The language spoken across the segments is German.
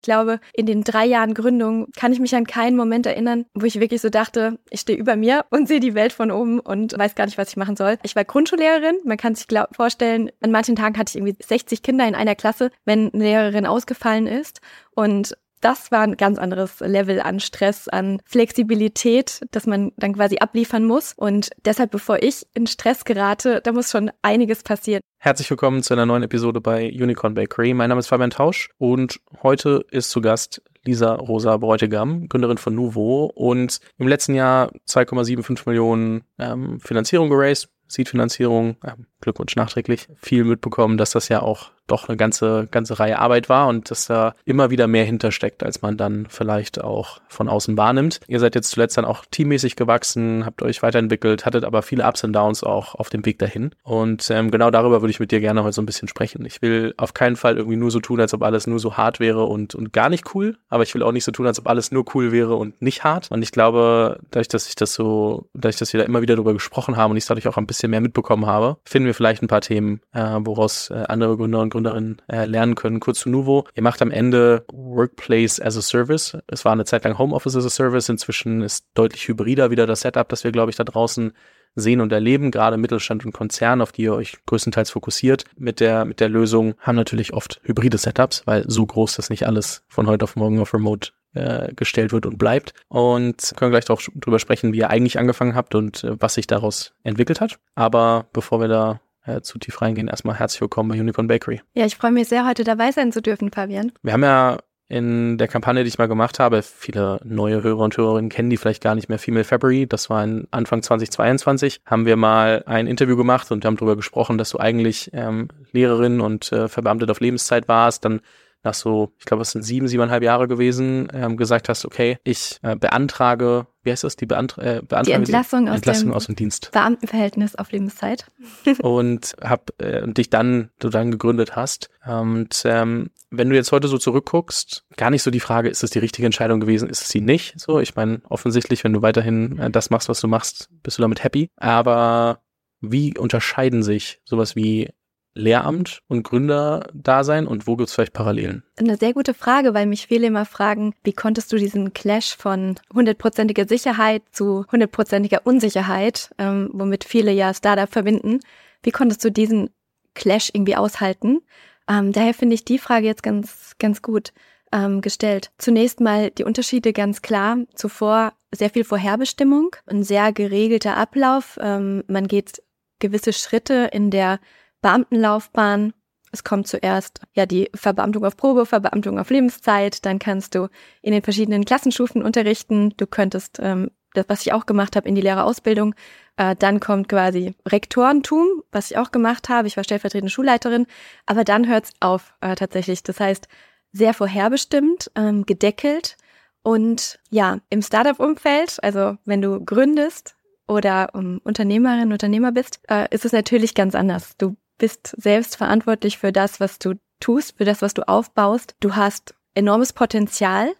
Ich glaube, in den drei Jahren Gründung kann ich mich an keinen Moment erinnern, wo ich wirklich so dachte, ich stehe über mir und sehe die Welt von oben und weiß gar nicht, was ich machen soll. Ich war Grundschullehrerin. Man kann sich glaub, vorstellen, an manchen Tagen hatte ich irgendwie 60 Kinder in einer Klasse, wenn eine Lehrerin ausgefallen ist. Und das war ein ganz anderes Level an Stress, an Flexibilität, dass man dann quasi abliefern muss. Und deshalb, bevor ich in Stress gerate, da muss schon einiges passieren. Herzlich willkommen zu einer neuen Episode bei Unicorn Bakery. Mein Name ist Fabian Tausch und heute ist zu Gast Lisa Rosa Bräutigam, Gründerin von Nuvo und im letzten Jahr 2,75 Millionen ähm, Finanzierung geraced, Seed-Finanzierung, äh, Glückwunsch nachträglich, viel mitbekommen, dass das ja auch doch eine ganze, ganze Reihe Arbeit war und dass da immer wieder mehr hintersteckt, als man dann vielleicht auch von außen wahrnimmt. Ihr seid jetzt zuletzt dann auch teammäßig gewachsen, habt euch weiterentwickelt, hattet aber viele Ups und Downs auch auf dem Weg dahin. Und ähm, genau darüber würde ich mit dir gerne heute so ein bisschen sprechen. Ich will auf keinen Fall irgendwie nur so tun, als ob alles nur so hart wäre und, und gar nicht cool, aber ich will auch nicht so tun, als ob alles nur cool wäre und nicht hart. Und ich glaube, dadurch, dass ich das so, dadurch, dass wir da immer wieder darüber gesprochen haben und ich dadurch auch ein bisschen mehr mitbekommen habe, finden wir vielleicht ein paar Themen, äh, woraus äh, andere Gründer und Gründerinnen äh, lernen können. Kurz zu Nuvo. Ihr macht am Ende Workplace as a Service. Es war eine Zeit lang Homeoffice as a Service. Inzwischen ist deutlich hybrider wieder das Setup, das wir, glaube ich, da draußen sehen und erleben, gerade Mittelstand und Konzern, auf die ihr euch größtenteils fokussiert. Mit der, mit der Lösung haben natürlich oft hybride Setups, weil so groß das nicht alles von heute auf morgen auf Remote äh, gestellt wird und bleibt. Und können gleich auch drüber sprechen, wie ihr eigentlich angefangen habt und äh, was sich daraus entwickelt hat. Aber bevor wir da äh, zu tief reingehen, erstmal herzlich willkommen bei Unicorn Bakery. Ja, ich freue mich sehr, heute dabei sein zu dürfen, Fabian. Wir haben ja in der Kampagne, die ich mal gemacht habe, viele neue Hörer und Hörerinnen kennen die vielleicht gar nicht mehr, Female February, das war in Anfang 2022, haben wir mal ein Interview gemacht und haben darüber gesprochen, dass du eigentlich ähm, Lehrerin und äh, verbeamtet auf Lebenszeit warst, dann nach so, ich glaube, es sind sieben, siebeneinhalb Jahre gewesen, ähm, gesagt hast, okay, ich äh, beantrage, wie heißt das, die, Beantra äh, beantrage die Entlassung, aus, Entlassung dem aus dem Dienst. Beamtenverhältnis auf Lebenszeit. und hab äh, dich dann, du dann gegründet hast. Und ähm, wenn du jetzt heute so zurückguckst, gar nicht so die Frage, ist es die richtige Entscheidung gewesen, ist es sie nicht? So, ich meine, offensichtlich, wenn du weiterhin äh, das machst, was du machst, bist du damit happy. Aber wie unterscheiden sich sowas wie Lehramt und Gründerdasein und wo gibt es vielleicht Parallelen? Eine sehr gute Frage, weil mich viele immer fragen, wie konntest du diesen Clash von hundertprozentiger Sicherheit zu hundertprozentiger Unsicherheit, ähm, womit viele ja Startup verbinden, wie konntest du diesen Clash irgendwie aushalten? Ähm, daher finde ich die Frage jetzt ganz, ganz gut ähm, gestellt. Zunächst mal die Unterschiede ganz klar. Zuvor sehr viel Vorherbestimmung, ein sehr geregelter Ablauf. Ähm, man geht gewisse Schritte in der Beamtenlaufbahn. Es kommt zuerst ja die Verbeamtung auf Probe, Verbeamtung auf Lebenszeit. Dann kannst du in den verschiedenen Klassenstufen unterrichten. Du könntest ähm, das, was ich auch gemacht habe, in die Lehrerausbildung. Äh, dann kommt quasi Rektorentum, was ich auch gemacht habe. Ich war stellvertretende Schulleiterin. Aber dann hört's auf äh, tatsächlich. Das heißt, sehr vorherbestimmt, ähm, gedeckelt. Und ja, im Startup-Umfeld, also wenn du gründest oder um Unternehmerin, Unternehmer bist, äh, ist es natürlich ganz anders. Du bist selbst verantwortlich für das, was du tust, für das, was du aufbaust. Du hast enormes Potenzial,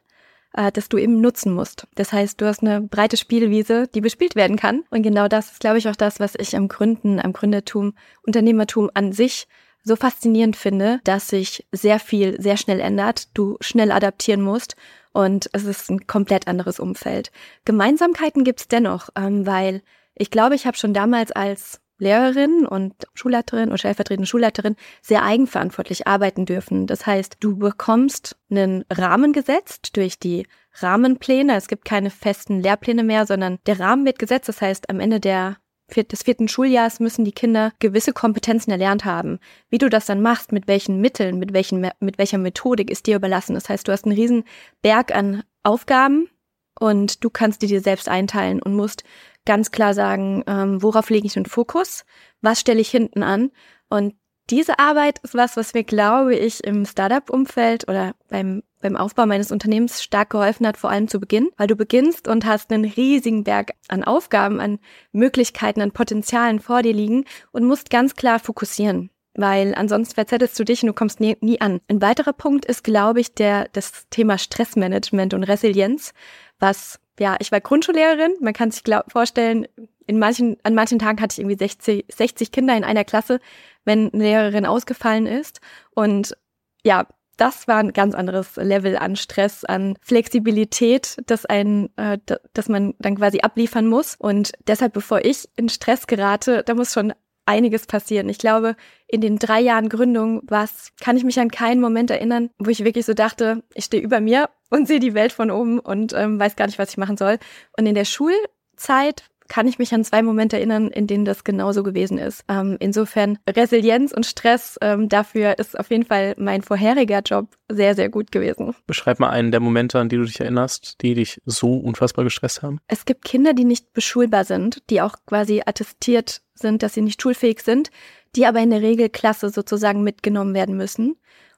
äh, das du eben nutzen musst. Das heißt, du hast eine breite Spielwiese, die bespielt werden kann. Und genau das ist, glaube ich, auch das, was ich am Gründen, am Gründertum, Unternehmertum an sich so faszinierend finde, dass sich sehr viel sehr schnell ändert, du schnell adaptieren musst und es ist ein komplett anderes Umfeld. Gemeinsamkeiten gibt's dennoch, ähm, weil ich glaube, ich habe schon damals als Lehrerin und Schulleiterin und stellvertretende Schulleiterin sehr eigenverantwortlich arbeiten dürfen. Das heißt, du bekommst einen Rahmen gesetzt durch die Rahmenpläne. Es gibt keine festen Lehrpläne mehr, sondern der Rahmen wird gesetzt. Das heißt, am Ende der des vierten Schuljahres müssen die Kinder gewisse Kompetenzen erlernt haben. Wie du das dann machst, mit welchen Mitteln, mit, welchen, mit welcher Methodik, ist dir überlassen. Das heißt, du hast einen riesen Berg an Aufgaben und du kannst die dir selbst einteilen und musst ganz klar sagen, ähm, worauf lege ich den Fokus, was stelle ich hinten an. Und diese Arbeit ist was, was mir, glaube ich, im Startup-Umfeld oder beim, beim Aufbau meines Unternehmens stark geholfen hat, vor allem zu Beginn, weil du beginnst und hast einen riesigen Berg an Aufgaben, an Möglichkeiten, an Potenzialen vor dir liegen und musst ganz klar fokussieren weil ansonsten verzettelst du dich und du kommst nie, nie an. Ein weiterer Punkt ist, glaube ich, der, das Thema Stressmanagement und Resilienz, was ja, ich war Grundschullehrerin. Man kann sich glaub, vorstellen, in manchen, an manchen Tagen hatte ich irgendwie 60, 60 Kinder in einer Klasse, wenn eine Lehrerin ausgefallen ist. Und ja, das war ein ganz anderes Level an Stress, an Flexibilität, das ein, äh, das man dann quasi abliefern muss. Und deshalb, bevor ich in Stress gerate, da muss schon einiges passieren. Ich glaube, in den drei Jahren Gründung was kann ich mich an keinen Moment erinnern, wo ich wirklich so dachte, ich stehe über mir und sehe die Welt von oben und ähm, weiß gar nicht, was ich machen soll. Und in der Schulzeit kann ich mich an zwei Momente erinnern, in denen das genauso gewesen ist. Ähm, insofern Resilienz und Stress, ähm, dafür ist auf jeden Fall mein vorheriger Job sehr, sehr gut gewesen. Beschreib mal einen der Momente, an die du dich erinnerst, die dich so unfassbar gestresst haben. Es gibt Kinder, die nicht beschulbar sind, die auch quasi attestiert sind, dass sie nicht schulfähig sind, die aber in der Regelklasse sozusagen mitgenommen werden müssen.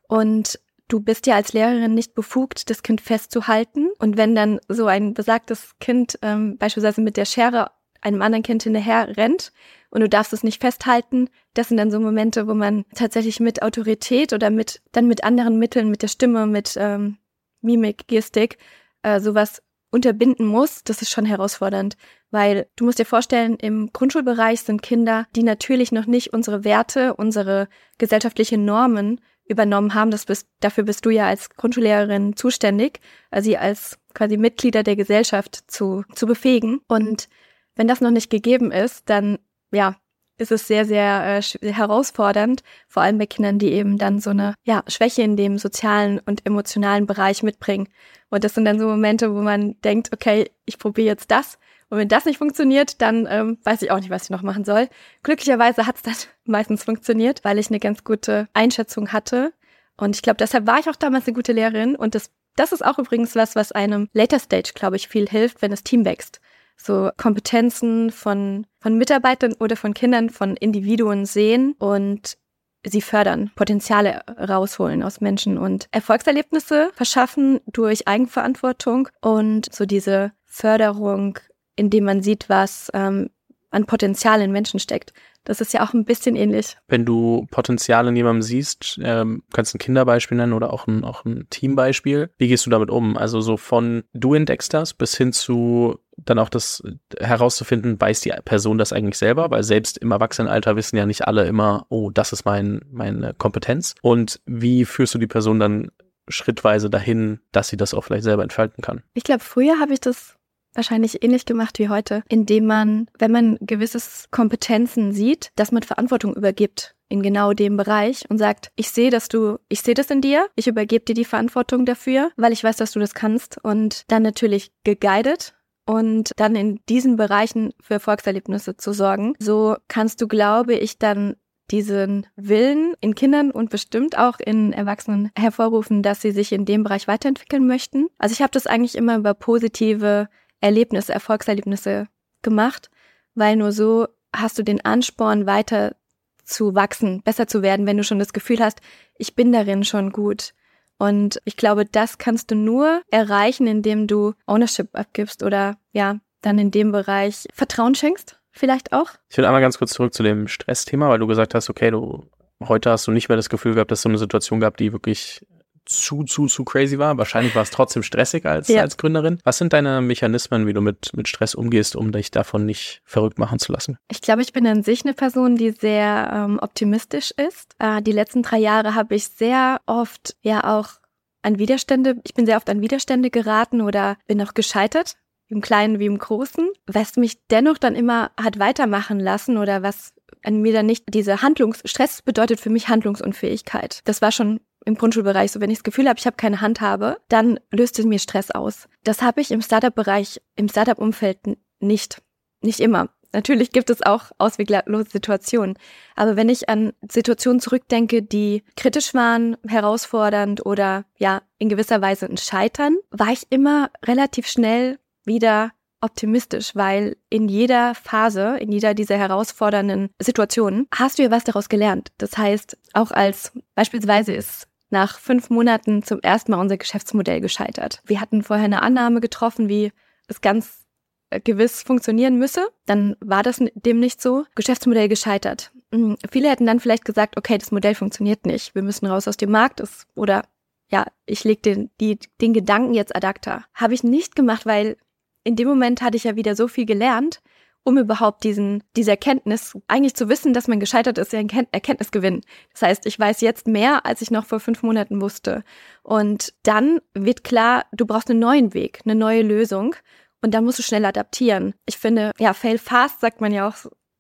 Und du bist ja als Lehrerin nicht befugt, das Kind festzuhalten. Und wenn dann so ein besagtes Kind ähm, beispielsweise mit der Schere einem anderen Kind hinterher rennt und du darfst es nicht festhalten. Das sind dann so Momente, wo man tatsächlich mit Autorität oder mit dann mit anderen Mitteln, mit der Stimme, mit ähm, Mimik, Gestik, äh, sowas unterbinden muss. Das ist schon herausfordernd, weil du musst dir vorstellen, im Grundschulbereich sind Kinder, die natürlich noch nicht unsere Werte, unsere gesellschaftliche Normen übernommen haben. Das bist, dafür bist du ja als Grundschullehrerin zuständig, also sie als quasi Mitglieder der Gesellschaft zu, zu befähigen. Und wenn das noch nicht gegeben ist, dann ja, ist es sehr, sehr äh, herausfordernd, vor allem bei Kindern, die eben dann so eine ja, Schwäche in dem sozialen und emotionalen Bereich mitbringen. Und das sind dann so Momente, wo man denkt, okay, ich probiere jetzt das. Und wenn das nicht funktioniert, dann ähm, weiß ich auch nicht, was ich noch machen soll. Glücklicherweise hat es dann meistens funktioniert, weil ich eine ganz gute Einschätzung hatte. Und ich glaube, deshalb war ich auch damals eine gute Lehrerin. Und das, das ist auch übrigens was, was einem Later Stage, glaube ich, viel hilft, wenn das Team wächst so Kompetenzen von, von Mitarbeitern oder von Kindern, von Individuen sehen und sie fördern, Potenziale rausholen aus Menschen und Erfolgserlebnisse verschaffen durch Eigenverantwortung und so diese Förderung, indem man sieht, was ähm, an Potenzial in Menschen steckt. Das ist ja auch ein bisschen ähnlich. Wenn du Potenzial in jemandem siehst, ähm, kannst ein Kinderbeispiel nennen oder auch ein, auch ein Teambeispiel. Wie gehst du damit um? Also so von du entdeckst das bis hin zu dann auch das herauszufinden, weiß die Person das eigentlich selber, weil selbst im Erwachsenenalter wissen ja nicht alle immer, oh, das ist mein, meine Kompetenz. Und wie führst du die Person dann schrittweise dahin, dass sie das auch vielleicht selber entfalten kann? Ich glaube, früher habe ich das wahrscheinlich ähnlich gemacht wie heute, indem man, wenn man gewisses Kompetenzen sieht, das mit Verantwortung übergibt in genau dem Bereich und sagt, ich sehe, dass du, ich sehe das in dir, ich übergebe dir die Verantwortung dafür, weil ich weiß, dass du das kannst und dann natürlich geguidet und dann in diesen Bereichen für Erfolgserlebnisse zu sorgen. So kannst du, glaube ich, dann diesen Willen in Kindern und bestimmt auch in Erwachsenen hervorrufen, dass sie sich in dem Bereich weiterentwickeln möchten. Also ich habe das eigentlich immer über positive Erlebnisse, Erfolgserlebnisse gemacht, weil nur so hast du den Ansporn, weiter zu wachsen, besser zu werden, wenn du schon das Gefühl hast, ich bin darin schon gut. Und ich glaube, das kannst du nur erreichen, indem du Ownership abgibst oder ja, dann in dem Bereich Vertrauen schenkst, vielleicht auch. Ich will einmal ganz kurz zurück zu dem Stressthema, weil du gesagt hast, okay, du heute hast du nicht mehr das Gefühl gehabt, dass du eine Situation gab, die wirklich zu, zu, zu crazy war. Wahrscheinlich war es trotzdem stressig als, ja. als Gründerin. Was sind deine Mechanismen, wie du mit, mit Stress umgehst, um dich davon nicht verrückt machen zu lassen? Ich glaube, ich bin an sich eine Person, die sehr ähm, optimistisch ist. Äh, die letzten drei Jahre habe ich sehr oft ja auch an Widerstände, ich bin sehr oft an Widerstände geraten oder bin auch gescheitert im Kleinen wie im Großen, was mich dennoch dann immer hat weitermachen lassen oder was an mir dann nicht diese Handlungsstress bedeutet für mich Handlungsunfähigkeit. Das war schon im Grundschulbereich so, wenn ich das Gefühl habe, ich habe keine Handhabe, dann löst es mir Stress aus. Das habe ich im Startup-Bereich, im Startup-Umfeld nicht. Nicht immer. Natürlich gibt es auch ausweglose Situationen. Aber wenn ich an Situationen zurückdenke, die kritisch waren, herausfordernd oder ja, in gewisser Weise ein Scheitern, war ich immer relativ schnell wieder optimistisch, weil in jeder Phase, in jeder dieser herausfordernden Situationen hast du ja was daraus gelernt. Das heißt, auch als beispielsweise ist nach fünf Monaten zum ersten Mal unser Geschäftsmodell gescheitert. Wir hatten vorher eine Annahme getroffen, wie es ganz äh, gewiss funktionieren müsse. Dann war das dem nicht so. Geschäftsmodell gescheitert. Hm, viele hätten dann vielleicht gesagt, okay, das Modell funktioniert nicht. Wir müssen raus aus dem Markt. Das, oder ja, ich lege den, den Gedanken jetzt ad acta. Habe ich nicht gemacht, weil in dem Moment hatte ich ja wieder so viel gelernt um überhaupt diesen, diese Erkenntnis, eigentlich zu wissen, dass man gescheitert ist, ja Erkenntnisgewinn. Das heißt, ich weiß jetzt mehr, als ich noch vor fünf Monaten wusste. Und dann wird klar, du brauchst einen neuen Weg, eine neue Lösung. Und dann musst du schnell adaptieren. Ich finde, ja, fail fast sagt man ja auch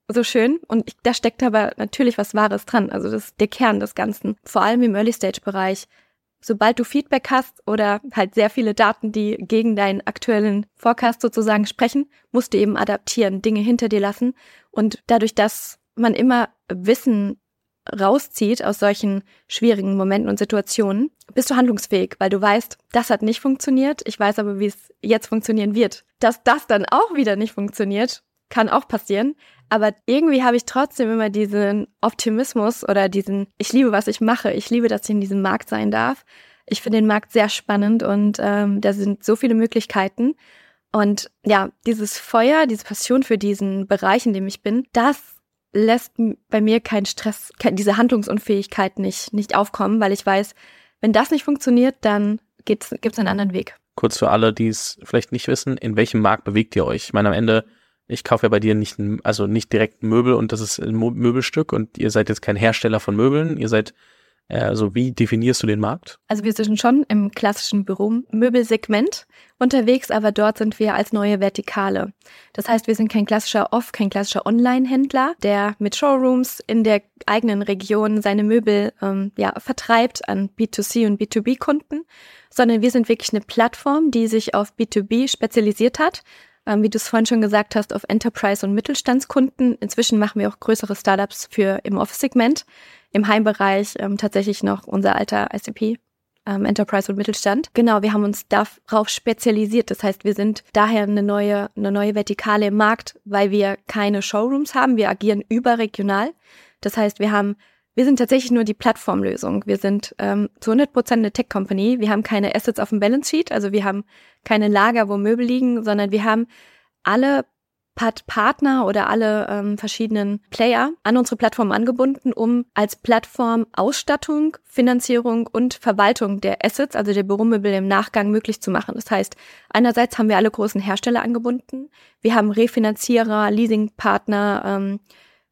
so schön. Und ich, da steckt aber natürlich was Wahres dran. Also das ist der Kern des Ganzen. Vor allem im Early-Stage-Bereich. Sobald du Feedback hast oder halt sehr viele Daten, die gegen deinen aktuellen Forecast sozusagen sprechen, musst du eben adaptieren, Dinge hinter dir lassen. Und dadurch, dass man immer Wissen rauszieht aus solchen schwierigen Momenten und Situationen, bist du handlungsfähig, weil du weißt, das hat nicht funktioniert, ich weiß aber, wie es jetzt funktionieren wird. Dass das dann auch wieder nicht funktioniert, kann auch passieren, aber irgendwie habe ich trotzdem immer diesen Optimismus oder diesen, ich liebe, was ich mache, ich liebe, dass ich in diesem Markt sein darf. Ich finde den Markt sehr spannend und ähm, da sind so viele Möglichkeiten. Und ja, dieses Feuer, diese Passion für diesen Bereich, in dem ich bin, das lässt bei mir keinen Stress, diese Handlungsunfähigkeit nicht, nicht aufkommen, weil ich weiß, wenn das nicht funktioniert, dann gibt es einen anderen Weg. Kurz für alle, die es vielleicht nicht wissen, in welchem Markt bewegt ihr euch? Ich meine, am Ende, ich kaufe ja bei dir nicht, also nicht direkt Möbel und das ist ein Möbelstück und ihr seid jetzt kein Hersteller von Möbeln, ihr seid also wie definierst du den Markt? Also wir sind schon im klassischen Büromöbelsegment unterwegs, aber dort sind wir als neue Vertikale. Das heißt, wir sind kein klassischer Off, kein klassischer Online-Händler, der mit Showrooms in der eigenen Region seine Möbel ähm, ja, vertreibt an B2C und B2B-Kunden, sondern wir sind wirklich eine Plattform, die sich auf B2B spezialisiert hat ähm, wie du es vorhin schon gesagt hast, auf Enterprise- und Mittelstandskunden. Inzwischen machen wir auch größere Startups für im Office-Segment im Heimbereich ähm, tatsächlich noch unser alter ICP. Ähm, Enterprise und Mittelstand. Genau, wir haben uns darauf spezialisiert. Das heißt, wir sind daher eine neue, eine neue Vertikale im Markt, weil wir keine Showrooms haben. Wir agieren überregional. Das heißt, wir haben wir sind tatsächlich nur die Plattformlösung. Wir sind ähm, zu 100 Prozent eine Tech-Company. Wir haben keine Assets auf dem Balance Sheet, also wir haben keine Lager, wo Möbel liegen, sondern wir haben alle Partner oder alle ähm, verschiedenen Player an unsere Plattform angebunden, um als Plattform Ausstattung, Finanzierung und Verwaltung der Assets, also der Büromöbel im Nachgang möglich zu machen. Das heißt, einerseits haben wir alle großen Hersteller angebunden, wir haben Refinanzierer, Leasingpartner, ähm,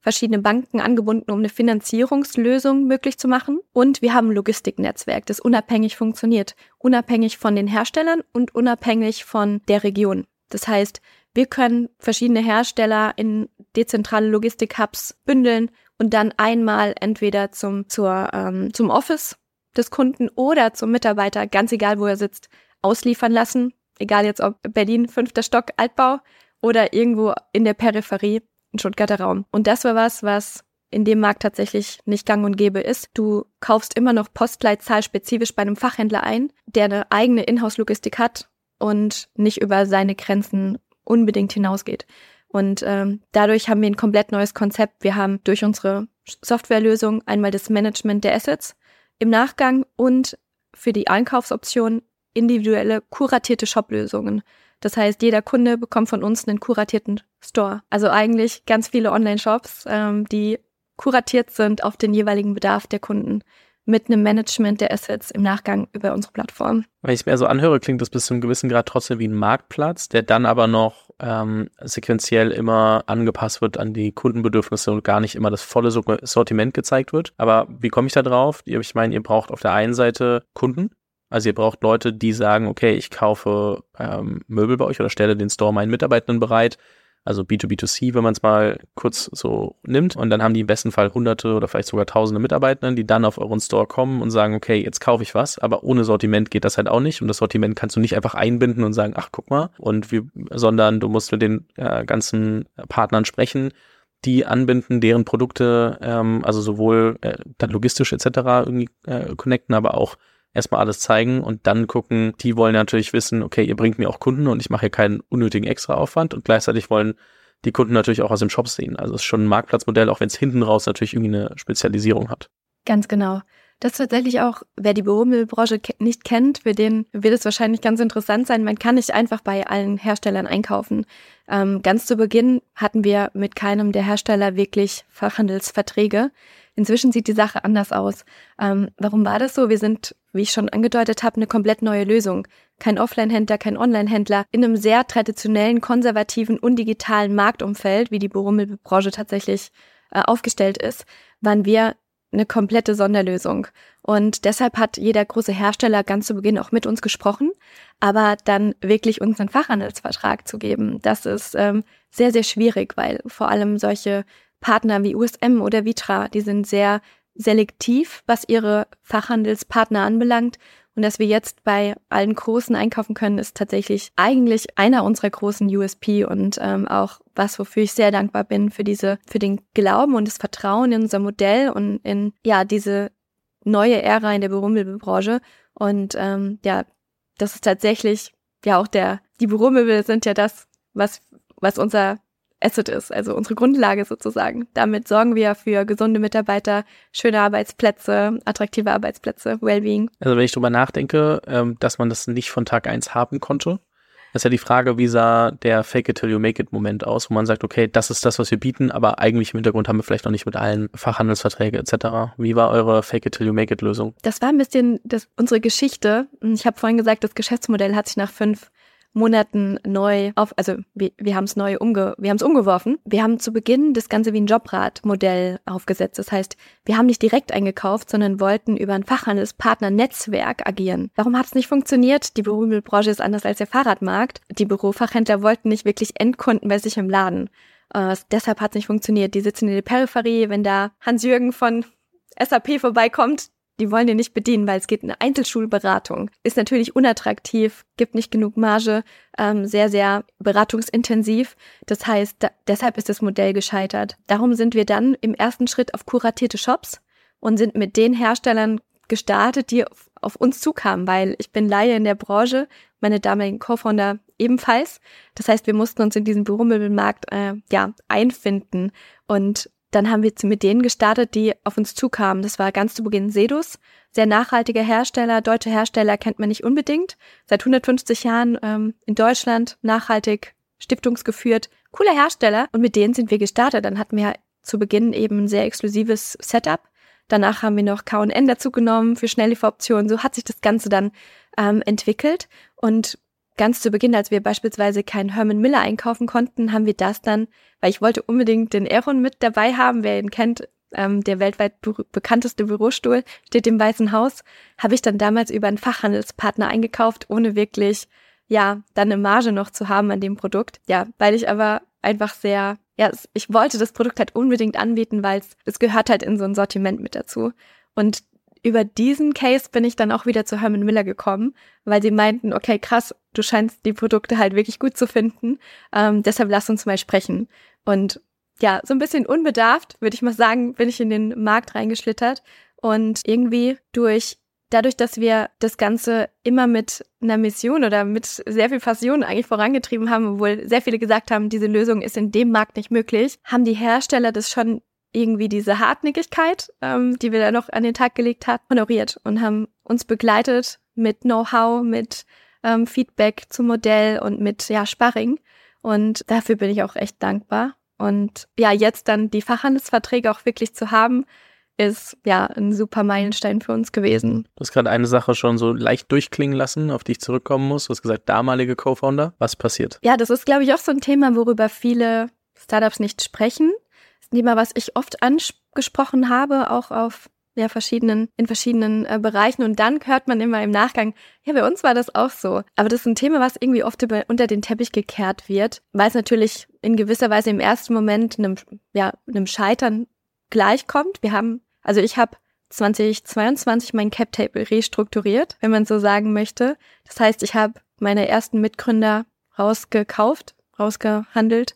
verschiedene Banken angebunden, um eine Finanzierungslösung möglich zu machen. Und wir haben ein Logistiknetzwerk, das unabhängig funktioniert, unabhängig von den Herstellern und unabhängig von der Region. Das heißt, wir können verschiedene Hersteller in dezentrale Logistik-Hubs bündeln und dann einmal entweder zum, zur, ähm, zum Office des Kunden oder zum Mitarbeiter, ganz egal wo er sitzt, ausliefern lassen. Egal jetzt ob Berlin, fünfter Stock, Altbau oder irgendwo in der Peripherie, Stuttgarter Raum. Und das war was, was in dem Markt tatsächlich nicht gang und gäbe ist. Du kaufst immer noch Postleitzahl spezifisch bei einem Fachhändler ein, der eine eigene Inhouse-Logistik hat und nicht über seine Grenzen unbedingt hinausgeht. Und ähm, dadurch haben wir ein komplett neues Konzept. Wir haben durch unsere Softwarelösung einmal das Management der Assets im Nachgang und für die Einkaufsoption individuelle kuratierte Shop-Lösungen. Das heißt, jeder Kunde bekommt von uns einen kuratierten Store. Also eigentlich ganz viele Online-Shops, ähm, die kuratiert sind auf den jeweiligen Bedarf der Kunden mit einem Management der Assets im Nachgang über unsere Plattform. Wenn ich es mir so anhöre, klingt das bis zu einem gewissen Grad trotzdem wie ein Marktplatz, der dann aber noch ähm, sequenziell immer angepasst wird an die Kundenbedürfnisse und gar nicht immer das volle Sortiment gezeigt wird. Aber wie komme ich da drauf? Ich meine, ihr braucht auf der einen Seite Kunden, also ihr braucht Leute, die sagen, okay, ich kaufe ähm, Möbel bei euch oder stelle den Store meinen Mitarbeitenden bereit also B2B2C, wenn man es mal kurz so nimmt. Und dann haben die im besten Fall hunderte oder vielleicht sogar tausende Mitarbeiter, die dann auf euren Store kommen und sagen, okay, jetzt kaufe ich was, aber ohne Sortiment geht das halt auch nicht. Und das Sortiment kannst du nicht einfach einbinden und sagen, ach, guck mal. Und wir, sondern du musst mit den äh, ganzen Partnern sprechen, die anbinden, deren Produkte, ähm, also sowohl äh, dann logistisch etc. irgendwie äh, connecten, aber auch erstmal alles zeigen und dann gucken, die wollen natürlich wissen, okay, ihr bringt mir auch Kunden und ich mache hier keinen unnötigen Extraaufwand und gleichzeitig wollen die Kunden natürlich auch aus dem Shop sehen. Also es ist schon ein Marktplatzmodell, auch wenn es hinten raus natürlich irgendwie eine Spezialisierung hat. Ganz genau. Das ist tatsächlich auch, wer die Büromöbelbranche nicht kennt, für den wird es wahrscheinlich ganz interessant sein. Man kann nicht einfach bei allen Herstellern einkaufen. Ähm, ganz zu Beginn hatten wir mit keinem der Hersteller wirklich Fachhandelsverträge. Inzwischen sieht die Sache anders aus. Ähm, warum war das so? Wir sind wie ich schon angedeutet habe, eine komplett neue Lösung. Kein Offline-Händler, kein Online-Händler in einem sehr traditionellen, konservativen und digitalen Marktumfeld, wie die Büromöbelbranche tatsächlich äh, aufgestellt ist, waren wir eine komplette Sonderlösung. Und deshalb hat jeder große Hersteller ganz zu Beginn auch mit uns gesprochen, aber dann wirklich uns einen Fachhandelsvertrag zu geben, das ist ähm, sehr, sehr schwierig, weil vor allem solche Partner wie USM oder Vitra, die sind sehr selektiv, was ihre Fachhandelspartner anbelangt. Und dass wir jetzt bei allen Großen einkaufen können, ist tatsächlich eigentlich einer unserer großen USP und ähm, auch was, wofür ich sehr dankbar bin für diese, für den Glauben und das Vertrauen in unser Modell und in ja diese neue Ära in der Büromöbelbranche. Und ähm, ja, das ist tatsächlich ja auch der, die Büromöbel sind ja das, was, was unser Asset ist, also unsere Grundlage sozusagen. Damit sorgen wir für gesunde Mitarbeiter, schöne Arbeitsplätze, attraktive Arbeitsplätze, Wellbeing. Also wenn ich drüber nachdenke, ähm, dass man das nicht von Tag eins haben konnte, ist ja die Frage, wie sah der Fake it till you make it Moment aus, wo man sagt, okay, das ist das, was wir bieten, aber eigentlich im Hintergrund haben wir vielleicht noch nicht mit allen Fachhandelsverträge etc. Wie war eure Fake it till you make it Lösung? Das war ein bisschen das, unsere Geschichte. Ich habe vorhin gesagt, das Geschäftsmodell hat sich nach fünf Monaten neu auf, also wir, wir haben es neu umge, wir haben es umgeworfen. Wir haben zu Beginn das Ganze wie ein Jobrad-Modell aufgesetzt. Das heißt, wir haben nicht direkt eingekauft, sondern wollten über ein Fachhandelspartner-Netzwerk agieren. Warum hat es nicht funktioniert? Die Büromöbelbranche ist anders als der Fahrradmarkt. Die Bürofachhändler wollten nicht wirklich Endkunden bei sich im Laden. Äh, deshalb hat es nicht funktioniert. Die sitzen in der Peripherie, wenn da Hans-Jürgen von SAP vorbeikommt, die wollen dir nicht bedienen, weil es geht eine Einzelschulberatung. Ist natürlich unattraktiv, gibt nicht genug Marge, ähm, sehr, sehr beratungsintensiv. Das heißt, da, deshalb ist das Modell gescheitert. Darum sind wir dann im ersten Schritt auf kuratierte Shops und sind mit den Herstellern gestartet, die auf, auf uns zukamen, weil ich bin Laie in der Branche, meine damaligen Co-Founder ebenfalls. Das heißt, wir mussten uns in diesen Büromöbelmarkt äh, ja einfinden und dann haben wir mit denen gestartet, die auf uns zukamen. Das war ganz zu Beginn Sedus, sehr nachhaltiger Hersteller. Deutsche Hersteller kennt man nicht unbedingt. Seit 150 Jahren ähm, in Deutschland nachhaltig, stiftungsgeführt. Cooler Hersteller. Und mit denen sind wir gestartet. Dann hatten wir zu Beginn eben ein sehr exklusives Setup. Danach haben wir noch K&N dazu genommen für Schnelllieferoptionen. So hat sich das Ganze dann ähm, entwickelt. Und ganz zu Beginn, als wir beispielsweise keinen Herman Miller einkaufen konnten, haben wir das dann, weil ich wollte unbedingt den Aeron mit dabei haben, wer ihn kennt, ähm, der weltweit bekannteste Bürostuhl, steht im Weißen Haus, habe ich dann damals über einen Fachhandelspartner eingekauft, ohne wirklich, ja, dann eine Marge noch zu haben an dem Produkt. Ja, weil ich aber einfach sehr, ja, ich wollte das Produkt halt unbedingt anbieten, weil es, gehört halt in so ein Sortiment mit dazu. Und über diesen Case bin ich dann auch wieder zu Herman Miller gekommen, weil sie meinten, okay, krass, du scheinst die Produkte halt wirklich gut zu finden, ähm, deshalb lass uns mal sprechen. Und ja, so ein bisschen unbedarft, würde ich mal sagen, bin ich in den Markt reingeschlittert und irgendwie durch dadurch, dass wir das Ganze immer mit einer Mission oder mit sehr viel Passion eigentlich vorangetrieben haben, obwohl sehr viele gesagt haben, diese Lösung ist in dem Markt nicht möglich, haben die Hersteller das schon irgendwie diese Hartnäckigkeit, ähm, die wir da noch an den Tag gelegt hat, honoriert und haben uns begleitet mit Know-how, mit ähm, Feedback zum Modell und mit ja Sparring. Und dafür bin ich auch echt dankbar. Und ja, jetzt dann die Fachhandelsverträge auch wirklich zu haben, ist ja ein super Meilenstein für uns gewesen. Du hast gerade eine Sache schon so leicht durchklingen lassen, auf die ich zurückkommen muss. Du hast gesagt, damalige Co-Founder. Was passiert? Ja, das ist, glaube ich, auch so ein Thema, worüber viele Startups nicht sprechen. Thema, was ich oft angesprochen habe, auch auf ja, verschiedenen, in verschiedenen äh, Bereichen. Und dann hört man immer im Nachgang, ja, bei uns war das auch so. Aber das ist ein Thema, was irgendwie oft über, unter den Teppich gekehrt wird, weil es natürlich in gewisser Weise im ersten Moment einem, ja, einem Scheitern gleichkommt. Wir haben, also ich habe 2022 mein Cap Table restrukturiert, wenn man so sagen möchte. Das heißt, ich habe meine ersten Mitgründer rausgekauft, rausgehandelt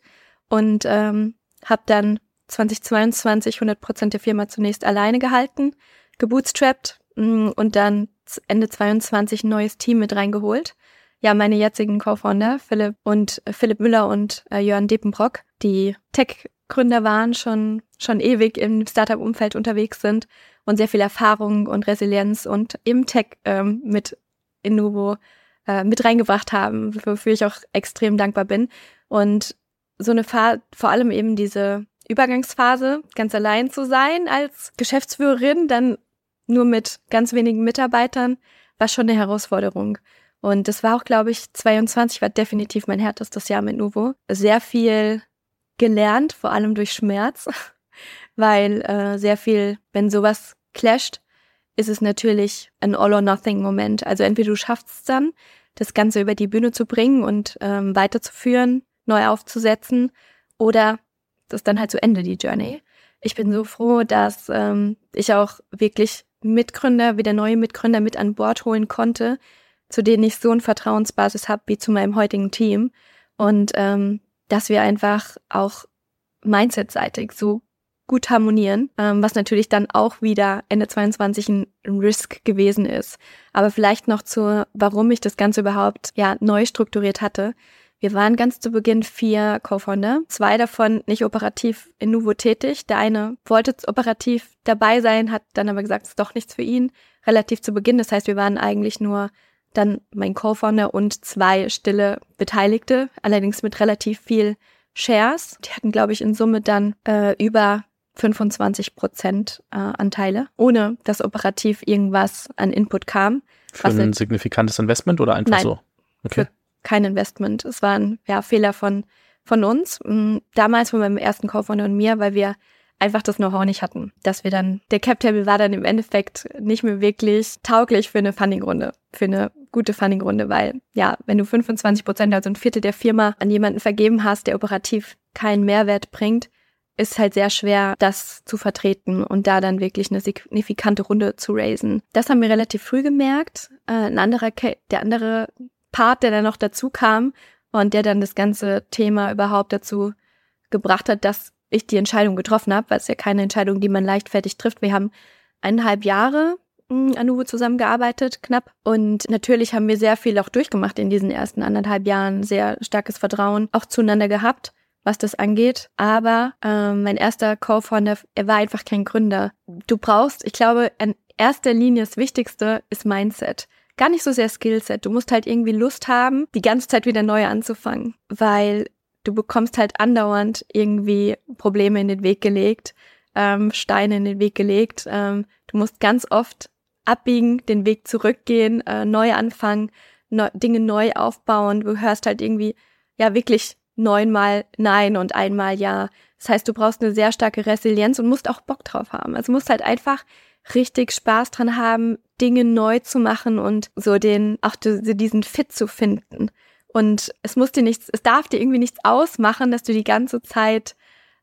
und ähm, habe dann 2022 100 Prozent der Firma zunächst alleine gehalten, gebootstrapped mm, und dann Ende 22 ein neues Team mit reingeholt. Ja, meine jetzigen Co-Founder, Philipp und äh, Philipp Müller und äh, Jörn Depenbrock, die Tech-Gründer waren, schon, schon ewig im Startup-Umfeld unterwegs sind und sehr viel Erfahrung und Resilienz und im Tech ähm, mit Innovo äh, mit reingebracht haben, wofür ich auch extrem dankbar bin. Und so eine Fahrt, vor allem eben diese Übergangsphase, ganz allein zu sein als Geschäftsführerin, dann nur mit ganz wenigen Mitarbeitern, war schon eine Herausforderung. Und das war auch, glaube ich, 22 war definitiv mein härtestes Jahr mit Nuvo. Sehr viel gelernt, vor allem durch Schmerz, weil äh, sehr viel, wenn sowas clasht, ist es natürlich ein All-or-Nothing-Moment. Also entweder du schaffst es dann, das Ganze über die Bühne zu bringen und ähm, weiterzuführen, neu aufzusetzen, oder das ist dann halt zu Ende die Journey. Ich bin so froh, dass ähm, ich auch wirklich Mitgründer, wieder neue Mitgründer mit an Bord holen konnte, zu denen ich so eine Vertrauensbasis habe wie zu meinem heutigen Team. Und ähm, dass wir einfach auch Mindset-seitig so gut harmonieren, ähm, was natürlich dann auch wieder Ende 22 ein Risk gewesen ist. Aber vielleicht noch zu, warum ich das Ganze überhaupt ja neu strukturiert hatte. Wir waren ganz zu Beginn vier Co-Founder, zwei davon nicht operativ in Nuvo tätig. Der eine wollte operativ dabei sein, hat dann aber gesagt, es ist doch nichts für ihn, relativ zu Beginn. Das heißt, wir waren eigentlich nur dann mein Co-Founder und zwei stille Beteiligte, allerdings mit relativ viel Shares. Die hatten, glaube ich, in Summe dann äh, über 25 Prozent äh, Anteile, ohne dass operativ irgendwas an Input kam. Für ein signifikantes Investment oder einfach nein, so? Okay. Für kein Investment. Es war ein ja, Fehler von, von uns. Mm, damals von meinem ersten Co-Founder und mir, weil wir einfach das Know-how nicht hatten. Dass wir dann, der Cap-Table war dann im Endeffekt nicht mehr wirklich tauglich für eine Funding-Runde, für eine gute Funding-Runde, weil ja, wenn du 25 Prozent, also ein Viertel der Firma an jemanden vergeben hast, der operativ keinen Mehrwert bringt, ist halt sehr schwer, das zu vertreten und da dann wirklich eine signifikante Runde zu raisen. Das haben wir relativ früh gemerkt. Äh, ein anderer, der andere Part, der dann noch dazu kam und der dann das ganze Thema überhaupt dazu gebracht hat, dass ich die Entscheidung getroffen habe, weil es ja keine Entscheidung, die man leichtfertig trifft. Wir haben eineinhalb Jahre hm, an Uwe zusammengearbeitet, knapp. Und natürlich haben wir sehr viel auch durchgemacht in diesen ersten anderthalb Jahren, sehr starkes Vertrauen auch zueinander gehabt was das angeht. Aber ähm, mein erster Co-Founder, er war einfach kein Gründer. Du brauchst, ich glaube, in erster Linie das Wichtigste ist Mindset. Gar nicht so sehr Skillset. Du musst halt irgendwie Lust haben, die ganze Zeit wieder neu anzufangen, weil du bekommst halt andauernd irgendwie Probleme in den Weg gelegt, ähm, Steine in den Weg gelegt. Ähm, du musst ganz oft abbiegen, den Weg zurückgehen, äh, neu anfangen, ne Dinge neu aufbauen. Du hörst halt irgendwie ja wirklich neunmal Nein und einmal Ja. Das heißt, du brauchst eine sehr starke Resilienz und musst auch Bock drauf haben. Also musst halt einfach richtig Spaß dran haben, Dinge neu zu machen und so den, auch diesen Fit zu finden. Und es muss dir nichts, es darf dir irgendwie nichts ausmachen, dass du die ganze Zeit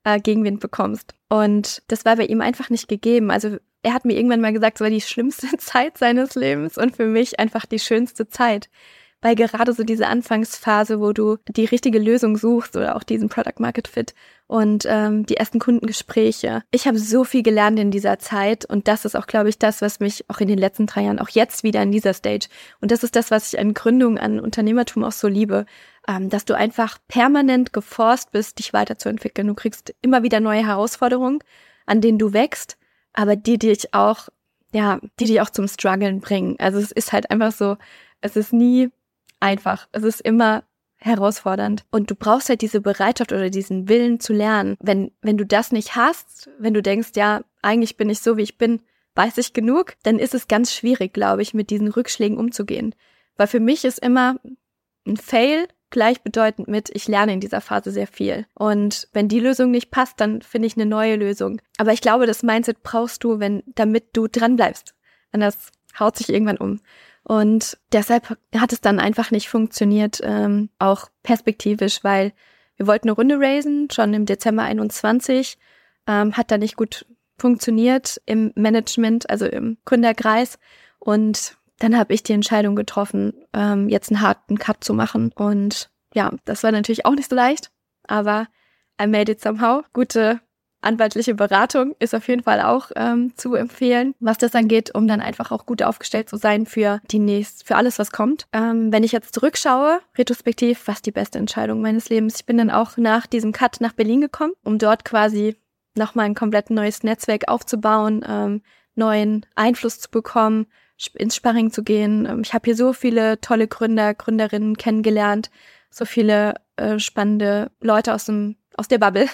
äh, Gegenwind bekommst. Und das war bei ihm einfach nicht gegeben. Also er hat mir irgendwann mal gesagt, es war die schlimmste Zeit seines Lebens und für mich einfach die schönste Zeit weil gerade so diese Anfangsphase, wo du die richtige Lösung suchst oder auch diesen Product Market Fit und ähm, die ersten Kundengespräche. Ich habe so viel gelernt in dieser Zeit und das ist auch, glaube ich, das, was mich auch in den letzten drei Jahren, auch jetzt wieder in dieser Stage und das ist das, was ich an Gründung, an Unternehmertum auch so liebe, ähm, dass du einfach permanent geforst bist, dich weiterzuentwickeln. Du kriegst immer wieder neue Herausforderungen, an denen du wächst, aber die dich auch ja, die dich auch zum Struggeln bringen. Also es ist halt einfach so, es ist nie einfach. Es ist immer herausfordernd. Und du brauchst halt diese Bereitschaft oder diesen Willen zu lernen. Wenn, wenn du das nicht hast, wenn du denkst, ja, eigentlich bin ich so, wie ich bin, weiß ich genug, dann ist es ganz schwierig, glaube ich, mit diesen Rückschlägen umzugehen. Weil für mich ist immer ein Fail gleichbedeutend mit, ich lerne in dieser Phase sehr viel. Und wenn die Lösung nicht passt, dann finde ich eine neue Lösung. Aber ich glaube, das Mindset brauchst du, wenn, damit du dran bleibst. Anders haut sich irgendwann um. Und deshalb hat es dann einfach nicht funktioniert, ähm, auch perspektivisch, weil wir wollten eine Runde raisen, schon im Dezember 21, ähm, hat da nicht gut funktioniert im Management, also im Gründerkreis. Und dann habe ich die Entscheidung getroffen, ähm, jetzt einen harten Cut zu machen. Und ja, das war natürlich auch nicht so leicht, aber I made it somehow. Gute anwaltliche Beratung ist auf jeden Fall auch ähm, zu empfehlen, was das angeht, um dann einfach auch gut aufgestellt zu sein für die nächst, für alles, was kommt. Ähm, wenn ich jetzt zurückschaue, retrospektiv, was die beste Entscheidung meines Lebens. Ich bin dann auch nach diesem Cut nach Berlin gekommen, um dort quasi nochmal ein komplett neues Netzwerk aufzubauen, ähm, neuen Einfluss zu bekommen, ins Sparring zu gehen. Ähm, ich habe hier so viele tolle Gründer, Gründerinnen kennengelernt, so viele äh, spannende Leute aus dem aus der Bubble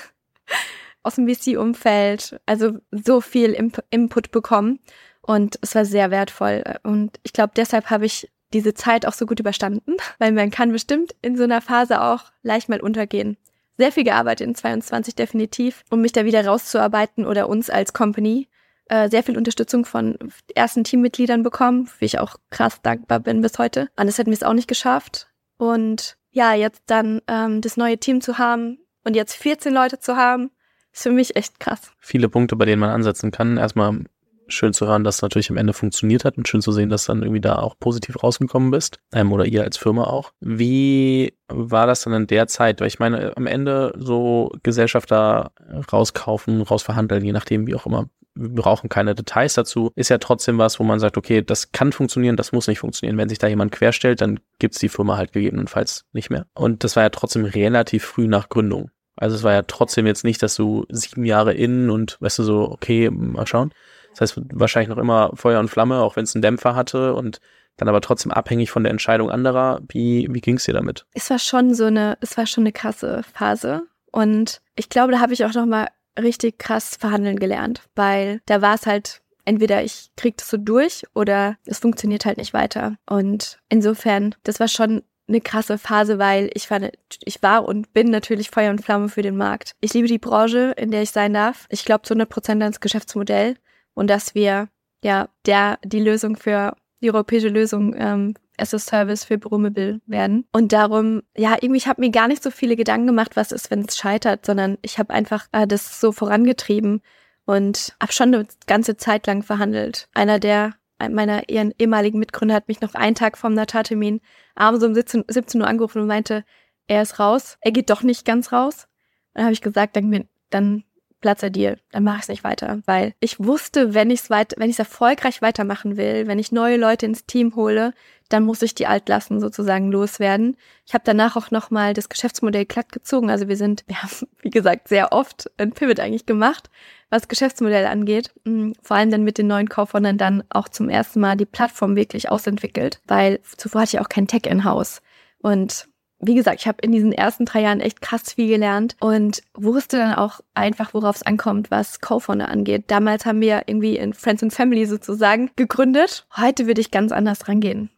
aus dem VC-Umfeld, also so viel Imp Input bekommen. Und es war sehr wertvoll. Und ich glaube, deshalb habe ich diese Zeit auch so gut überstanden, weil man kann bestimmt in so einer Phase auch leicht mal untergehen. Sehr viel gearbeitet in 22 definitiv, um mich da wieder rauszuarbeiten oder uns als Company. Äh, sehr viel Unterstützung von ersten Teammitgliedern bekommen, wie ich auch krass dankbar bin bis heute. Anders hätten wir es auch nicht geschafft. Und ja, jetzt dann ähm, das neue Team zu haben und jetzt 14 Leute zu haben, ist für mich echt krass. Viele Punkte, bei denen man ansetzen kann. Erstmal schön zu hören, dass es natürlich am Ende funktioniert hat und schön zu sehen, dass dann irgendwie da auch positiv rausgekommen bist. Ähm, oder ihr als Firma auch. Wie war das dann in der Zeit? Weil ich meine, am Ende so Gesellschafter rauskaufen, rausverhandeln, je nachdem, wie auch immer. Wir brauchen keine Details dazu. Ist ja trotzdem was, wo man sagt, okay, das kann funktionieren, das muss nicht funktionieren. Wenn sich da jemand querstellt, dann gibt's die Firma halt gegebenenfalls nicht mehr. Und das war ja trotzdem relativ früh nach Gründung. Also es war ja trotzdem jetzt nicht, dass du sieben Jahre innen und weißt du so, okay, mal schauen, das heißt, wahrscheinlich noch immer Feuer und Flamme, auch wenn es einen Dämpfer hatte und dann aber trotzdem abhängig von der Entscheidung anderer. Wie, wie ging es dir damit? Es war schon so eine, es war schon eine krasse Phase. Und ich glaube, da habe ich auch nochmal richtig krass verhandeln gelernt, weil da war es halt entweder ich krieg das so durch oder es funktioniert halt nicht weiter. Und insofern, das war schon eine krasse Phase, weil ich war, ich war und bin natürlich Feuer und Flamme für den Markt. Ich liebe die Branche, in der ich sein darf. Ich glaube zu 100 Prozent ans Geschäftsmodell und dass wir ja der die Lösung für die europäische Lösung ähm, as a Service für Büromobil werden. Und darum, ja, irgendwie, ich habe mir gar nicht so viele Gedanken gemacht, was ist, wenn es scheitert, sondern ich habe einfach äh, das so vorangetrieben und habe schon eine ganze Zeit lang verhandelt. Einer der meiner ehemaligen Mitgründer hat mich noch einen Tag vom Notartermin abends um 17, 17 Uhr angerufen und meinte, er ist raus, er geht doch nicht ganz raus. Dann habe ich gesagt, dann, dann Platz der Deal, dann mache ich es nicht weiter, weil ich wusste, wenn ich es weit, wenn ich es erfolgreich weitermachen will, wenn ich neue Leute ins Team hole, dann muss ich die Altlasten sozusagen loswerden. Ich habe danach auch nochmal das Geschäftsmodell glatt gezogen. Also wir sind, wir haben, wie gesagt, sehr oft ein Pivot eigentlich gemacht, was Geschäftsmodell angeht. Mm, vor allem dann mit den neuen Kaufhäusern dann auch zum ersten Mal die Plattform wirklich ausentwickelt, weil zuvor hatte ich auch kein Tech in-house. Und wie gesagt, ich habe in diesen ersten drei Jahren echt krass viel gelernt und wusste dann auch einfach, worauf es ankommt, was Co-Founder angeht. Damals haben wir irgendwie in Friends and Family sozusagen gegründet. Heute würde ich ganz anders rangehen.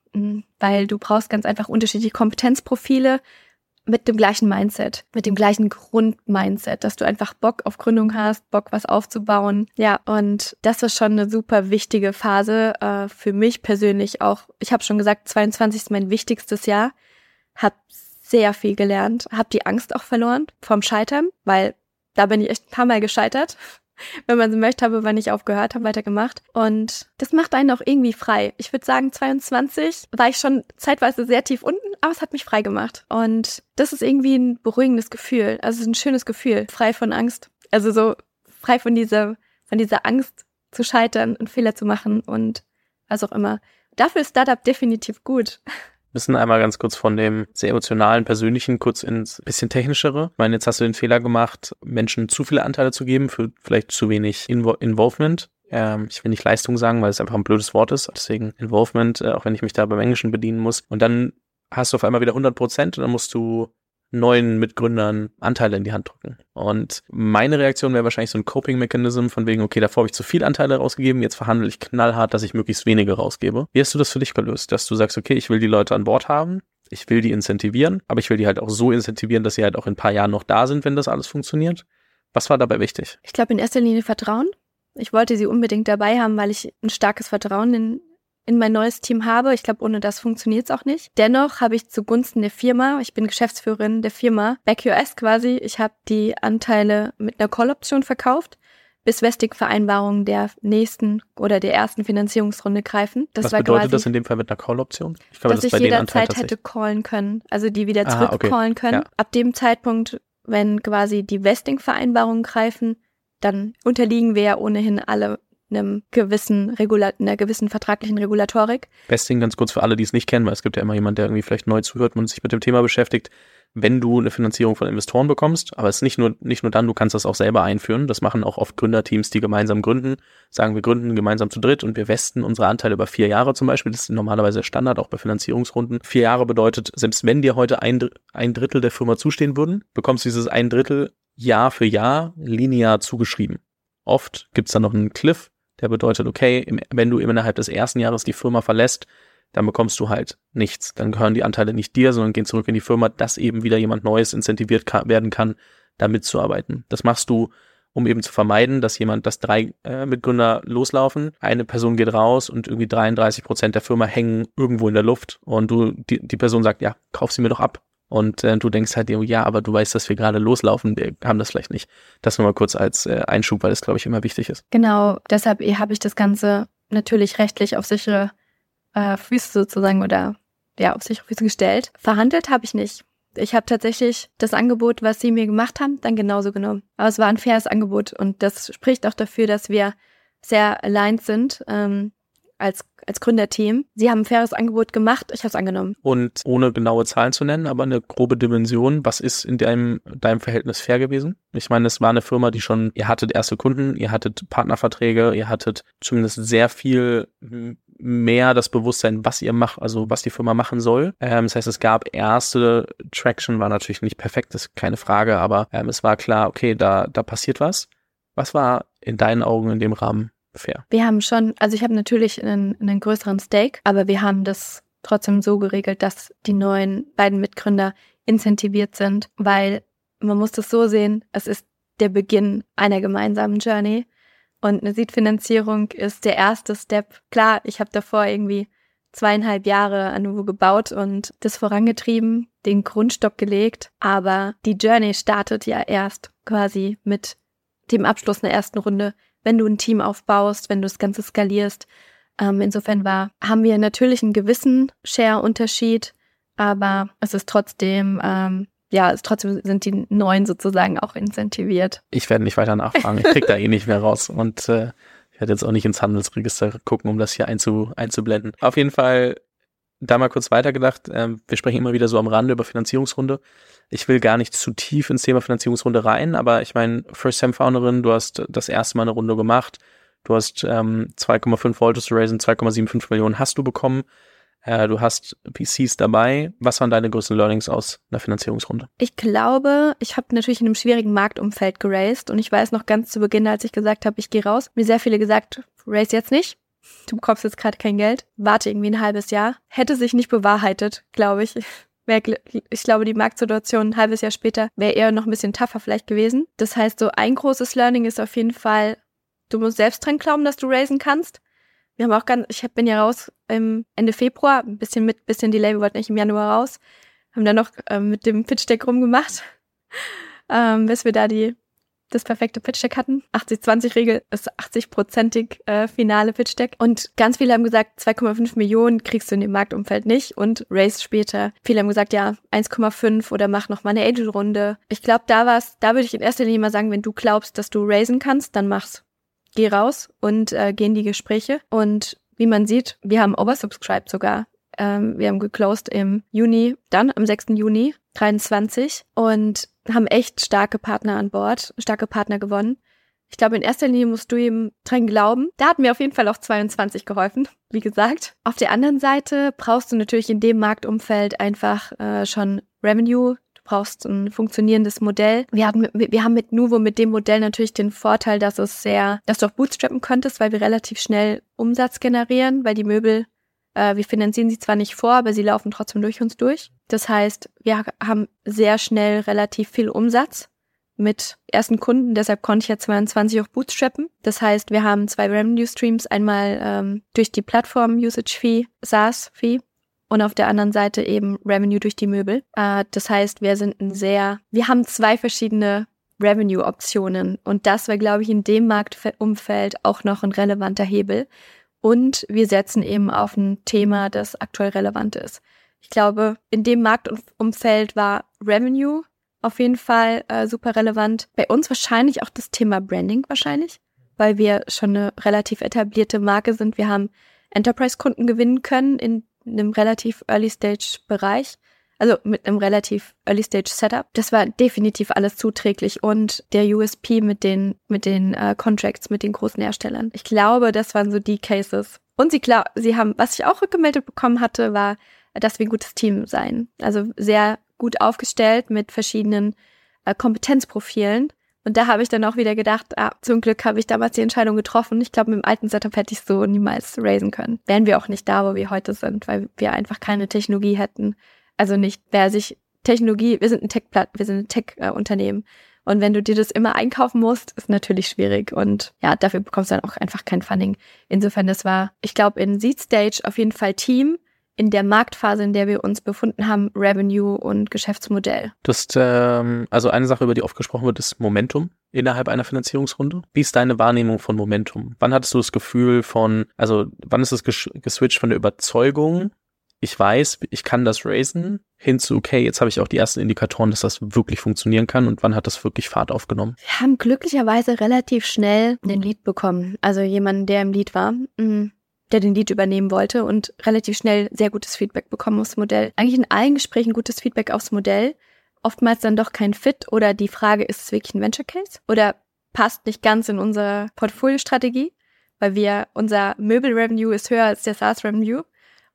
Weil du brauchst ganz einfach unterschiedliche Kompetenzprofile mit dem gleichen Mindset, mit dem gleichen Grundmindset, dass du einfach Bock auf Gründung hast, Bock was aufzubauen. Ja, und das war schon eine super wichtige Phase äh, für mich persönlich auch. Ich habe schon gesagt, 22 ist mein wichtigstes Jahr. Hab sehr viel gelernt, habe die Angst auch verloren vom Scheitern, weil da bin ich echt ein paar Mal gescheitert. Wenn man so möchte, habe aber nicht aufgehört, habe weitergemacht. Und das macht einen auch irgendwie frei. Ich würde sagen, 22 war ich schon zeitweise sehr tief unten, aber es hat mich frei gemacht. Und das ist irgendwie ein beruhigendes Gefühl. Also es ist ein schönes Gefühl, frei von Angst. Also so frei von dieser, von dieser Angst zu scheitern und Fehler zu machen und was auch immer. Dafür ist Startup definitiv gut müssen einmal ganz kurz von dem sehr emotionalen, persönlichen kurz ins bisschen technischere. Ich meine, jetzt hast du den Fehler gemacht, Menschen zu viele Anteile zu geben für vielleicht zu wenig Invo Involvement. Ähm, ich will nicht Leistung sagen, weil es einfach ein blödes Wort ist. Deswegen Involvement, äh, auch wenn ich mich da beim Englischen bedienen muss. Und dann hast du auf einmal wieder 100 Prozent und dann musst du neuen Mitgründern Anteile in die Hand drücken. Und meine Reaktion wäre wahrscheinlich so ein Coping-Mechanism von wegen, okay, davor habe ich zu viel Anteile rausgegeben, jetzt verhandle ich knallhart, dass ich möglichst wenige rausgebe. Wie hast du das für dich gelöst? Dass du sagst, okay, ich will die Leute an Bord haben, ich will die incentivieren, aber ich will die halt auch so incentivieren, dass sie halt auch in ein paar Jahren noch da sind, wenn das alles funktioniert. Was war dabei wichtig? Ich glaube in erster Linie Vertrauen. Ich wollte sie unbedingt dabei haben, weil ich ein starkes Vertrauen in in mein neues Team habe. Ich glaube, ohne das funktioniert es auch nicht. Dennoch habe ich zugunsten der Firma, ich bin Geschäftsführerin der Firma, BackUS quasi, ich habe die Anteile mit einer Call-Option verkauft bis Vesting-Vereinbarungen der nächsten oder der ersten Finanzierungsrunde greifen. Das Was bedeutet quasi, das in dem Fall mit einer Call-Option? Ich glaube, dass das ich jederzeit hätte callen können, also die wieder zurückcallen okay. können. Ja. Ab dem Zeitpunkt, wenn quasi die Vesting-Vereinbarungen greifen, dann unterliegen wir ja ohnehin alle einem gewissen Regula einer gewissen vertraglichen Regulatorik. Besting ganz kurz für alle, die es nicht kennen, weil es gibt ja immer jemand, der irgendwie vielleicht neu zuhört und sich mit dem Thema beschäftigt. Wenn du eine Finanzierung von Investoren bekommst, aber es ist nicht nur, nicht nur dann, du kannst das auch selber einführen. Das machen auch oft Gründerteams, die gemeinsam gründen. Sagen, wir gründen gemeinsam zu dritt und wir westen unsere Anteile über vier Jahre zum Beispiel. Das ist normalerweise Standard auch bei Finanzierungsrunden. Vier Jahre bedeutet, selbst wenn dir heute ein, ein Drittel der Firma zustehen würden, bekommst du dieses ein Drittel Jahr für Jahr linear zugeschrieben. Oft gibt's dann noch einen Cliff, Der bedeutet, okay, im, wenn du innerhalb des ersten Jahres die Firma verlässt, dann bekommst du halt nichts. Dann gehören die Anteile nicht dir, sondern gehen zurück in die Firma, dass eben wieder jemand Neues incentiviert ka werden kann, da mitzuarbeiten. Das machst du, um eben zu vermeiden, dass jemand, dass drei äh, Mitgründer loslaufen, eine Person geht raus und irgendwie 33 Prozent der Firma hängen irgendwo in der Luft und du, die, die Person sagt, ja, kauf sie mir doch ab. Und äh, du denkst halt, ja, aber du weißt, dass wir gerade loslaufen, wir haben das vielleicht nicht. Das nur mal kurz als äh, Einschub, weil das, glaube ich, immer wichtig ist. Genau, deshalb habe ich das Ganze natürlich rechtlich auf sichere äh, Füße sozusagen oder ja, auf sichere Füße gestellt. Verhandelt habe ich nicht. Ich habe tatsächlich das Angebot, was sie mir gemacht haben, dann genauso genommen. Aber es war ein faires Angebot und das spricht auch dafür, dass wir sehr aligned sind. Ähm, als, als Gründerteam. Sie haben ein faires Angebot gemacht, ich habe es angenommen. Und ohne genaue Zahlen zu nennen, aber eine grobe Dimension, was ist in deinem, deinem Verhältnis fair gewesen? Ich meine, es war eine Firma, die schon, ihr hattet erste Kunden, ihr hattet Partnerverträge, ihr hattet zumindest sehr viel mehr das Bewusstsein, was ihr macht, also was die Firma machen soll. Ähm, das heißt, es gab erste Traction, war natürlich nicht perfekt, ist keine Frage, aber ähm, es war klar, okay, da, da passiert was. Was war in deinen Augen in dem Rahmen fair? Wir haben schon, also ich habe natürlich einen, einen größeren Stake, aber wir haben das trotzdem so geregelt, dass die neuen beiden Mitgründer incentiviert sind, weil man muss das so sehen, es ist der Beginn einer gemeinsamen Journey und eine Seed-Finanzierung ist der erste Step. Klar, ich habe davor irgendwie zweieinhalb Jahre an Nuvo gebaut und das vorangetrieben, den Grundstock gelegt, aber die Journey startet ja erst quasi mit dem Abschluss einer ersten Runde wenn du ein Team aufbaust, wenn du das Ganze skalierst. Ähm, insofern war, haben wir natürlich einen gewissen Share-Unterschied, aber es ist trotzdem, ähm, ja, es trotzdem sind die Neuen sozusagen auch incentiviert. Ich werde nicht weiter nachfragen. Ich krieg da eh nicht mehr raus. Und äh, ich werde jetzt auch nicht ins Handelsregister gucken, um das hier einzu, einzublenden. Auf jeden Fall da mal kurz weitergedacht. Ähm, wir sprechen immer wieder so am Rande über Finanzierungsrunde. Ich will gar nicht zu tief ins Thema Finanzierungsrunde rein, aber ich meine, First-Time-Founderin, du hast das erste Mal eine Runde gemacht. Du hast ähm, 2,5 wolltest du raisen, 2,75 Millionen hast du bekommen. Äh, du hast PCs dabei. Was waren deine größten Learnings aus einer Finanzierungsrunde? Ich glaube, ich habe natürlich in einem schwierigen Marktumfeld geraced und ich weiß noch ganz zu Beginn, als ich gesagt habe, ich gehe raus, mir sehr viele gesagt, race jetzt nicht du bekommst jetzt gerade kein Geld, warte irgendwie ein halbes Jahr. Hätte sich nicht bewahrheitet, glaube ich. Ich glaube, die Marktsituation ein halbes Jahr später wäre eher noch ein bisschen tougher vielleicht gewesen. Das heißt, so ein großes Learning ist auf jeden Fall, du musst selbst dran glauben, dass du raisen kannst. Wir haben auch ganz, ich bin ja raus im Ende Februar, ein bisschen mit, bisschen Delay, wir wollten nicht im Januar raus. Haben dann noch ähm, mit dem Pitch Deck rumgemacht, ähm, bis wir da die das perfekte Pitch-Deck hatten. 80-20-Regel ist 80-prozentig äh, finale Pitch-Deck. Und ganz viele haben gesagt, 2,5 Millionen kriegst du in dem Marktumfeld nicht und race später. Viele haben gesagt, ja, 1,5 oder mach noch mal eine Angel-Runde. Ich glaube, da war's, da würde ich in erster Linie mal sagen, wenn du glaubst, dass du raisen kannst, dann mach's. Geh raus und äh, geh in die Gespräche. Und wie man sieht, wir haben oversubscribed sogar. Ähm, wir haben geclosed im Juni, dann am 6. Juni 23 und haben echt starke Partner an Bord, starke Partner gewonnen. Ich glaube, in erster Linie musst du ihm dran glauben. Da hat mir auf jeden Fall auch 22 geholfen, wie gesagt. Auf der anderen Seite brauchst du natürlich in dem Marktumfeld einfach äh, schon Revenue. Du brauchst ein funktionierendes Modell. Wir haben, wir haben mit Nuvo mit dem Modell natürlich den Vorteil, dass es sehr, dass du auch bootstrappen könntest, weil wir relativ schnell Umsatz generieren, weil die Möbel wir finanzieren sie zwar nicht vor, aber sie laufen trotzdem durch uns durch. Das heißt, wir haben sehr schnell relativ viel Umsatz mit ersten Kunden, deshalb konnte ich ja 22 auch bootstrappen. Das heißt, wir haben zwei Revenue Streams, einmal ähm, durch die Plattform Usage Fee, SaaS Fee und auf der anderen Seite eben Revenue durch die Möbel. Äh, das heißt, wir sind ein sehr, wir haben zwei verschiedene Revenue-Optionen und das wäre, glaube ich, in dem Marktumfeld auch noch ein relevanter Hebel. Und wir setzen eben auf ein Thema, das aktuell relevant ist. Ich glaube, in dem Marktumfeld war Revenue auf jeden Fall äh, super relevant. Bei uns wahrscheinlich auch das Thema Branding wahrscheinlich, weil wir schon eine relativ etablierte Marke sind. Wir haben Enterprise-Kunden gewinnen können in einem relativ Early-Stage-Bereich also mit einem relativ Early Stage Setup. Das war definitiv alles zuträglich und der USP mit den mit den äh, Contracts mit den großen Herstellern. Ich glaube, das waren so die Cases. Und sie klar, sie haben, was ich auch rückgemeldet bekommen hatte, war, dass wir ein gutes Team seien. Also sehr gut aufgestellt mit verschiedenen äh, Kompetenzprofilen, Und da habe ich dann auch wieder gedacht, ah, zum Glück habe ich damals die Entscheidung getroffen. Ich glaube, mit dem alten Setup hätte ich so niemals raisen können. Wären wir auch nicht da, wo wir heute sind, weil wir einfach keine Technologie hätten. Also nicht, wer sich Technologie, wir sind ein Tech, wir sind ein Tech-Unternehmen. Und wenn du dir das immer einkaufen musst, ist natürlich schwierig. Und ja, dafür bekommst du dann auch einfach kein Funding. Insofern, das war, ich glaube, in Seed Stage auf jeden Fall Team, in der Marktphase, in der wir uns befunden haben, Revenue und Geschäftsmodell. Das ist, ähm, also eine Sache, über die oft gesprochen wird, ist Momentum innerhalb einer Finanzierungsrunde. Wie ist deine Wahrnehmung von Momentum? Wann hattest du das Gefühl von, also wann ist es geswitcht von der Überzeugung, ich weiß, ich kann das raisen, hin zu, okay, jetzt habe ich auch die ersten Indikatoren, dass das wirklich funktionieren kann und wann hat das wirklich Fahrt aufgenommen? Wir haben glücklicherweise relativ schnell den Lead bekommen. Also jemanden, der im Lead war. Mhm der den Lead übernehmen wollte und relativ schnell sehr gutes Feedback bekommen aufs Modell. Eigentlich in allen Gesprächen gutes Feedback aufs Modell. Oftmals dann doch kein Fit oder die Frage, ist es wirklich ein Venture Case oder passt nicht ganz in unsere Portfoliostrategie, weil wir, unser Möbel-Revenue ist höher als der SaaS-Revenue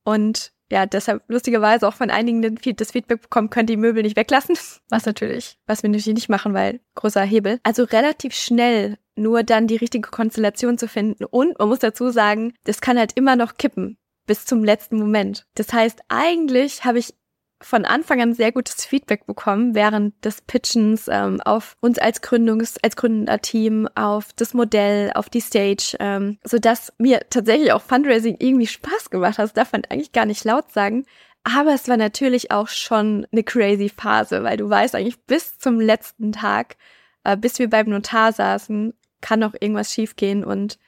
und ja, deshalb lustigerweise auch von einigen das Feedback bekommen, könnt die Möbel nicht weglassen. Was natürlich, was wir natürlich nicht machen, weil großer Hebel. Also relativ schnell nur dann die richtige Konstellation zu finden. Und man muss dazu sagen, das kann halt immer noch kippen bis zum letzten Moment. Das heißt, eigentlich habe ich von Anfang an sehr gutes Feedback bekommen während des Pitchens ähm, auf uns als Gründungs als Gründerteam, auf das Modell, auf die Stage, ähm, so dass mir tatsächlich auch Fundraising irgendwie Spaß gemacht hat. Das darf man eigentlich gar nicht laut sagen. Aber es war natürlich auch schon eine crazy Phase, weil du weißt eigentlich bis zum letzten Tag, äh, bis wir beim Notar saßen, kann noch irgendwas schiefgehen und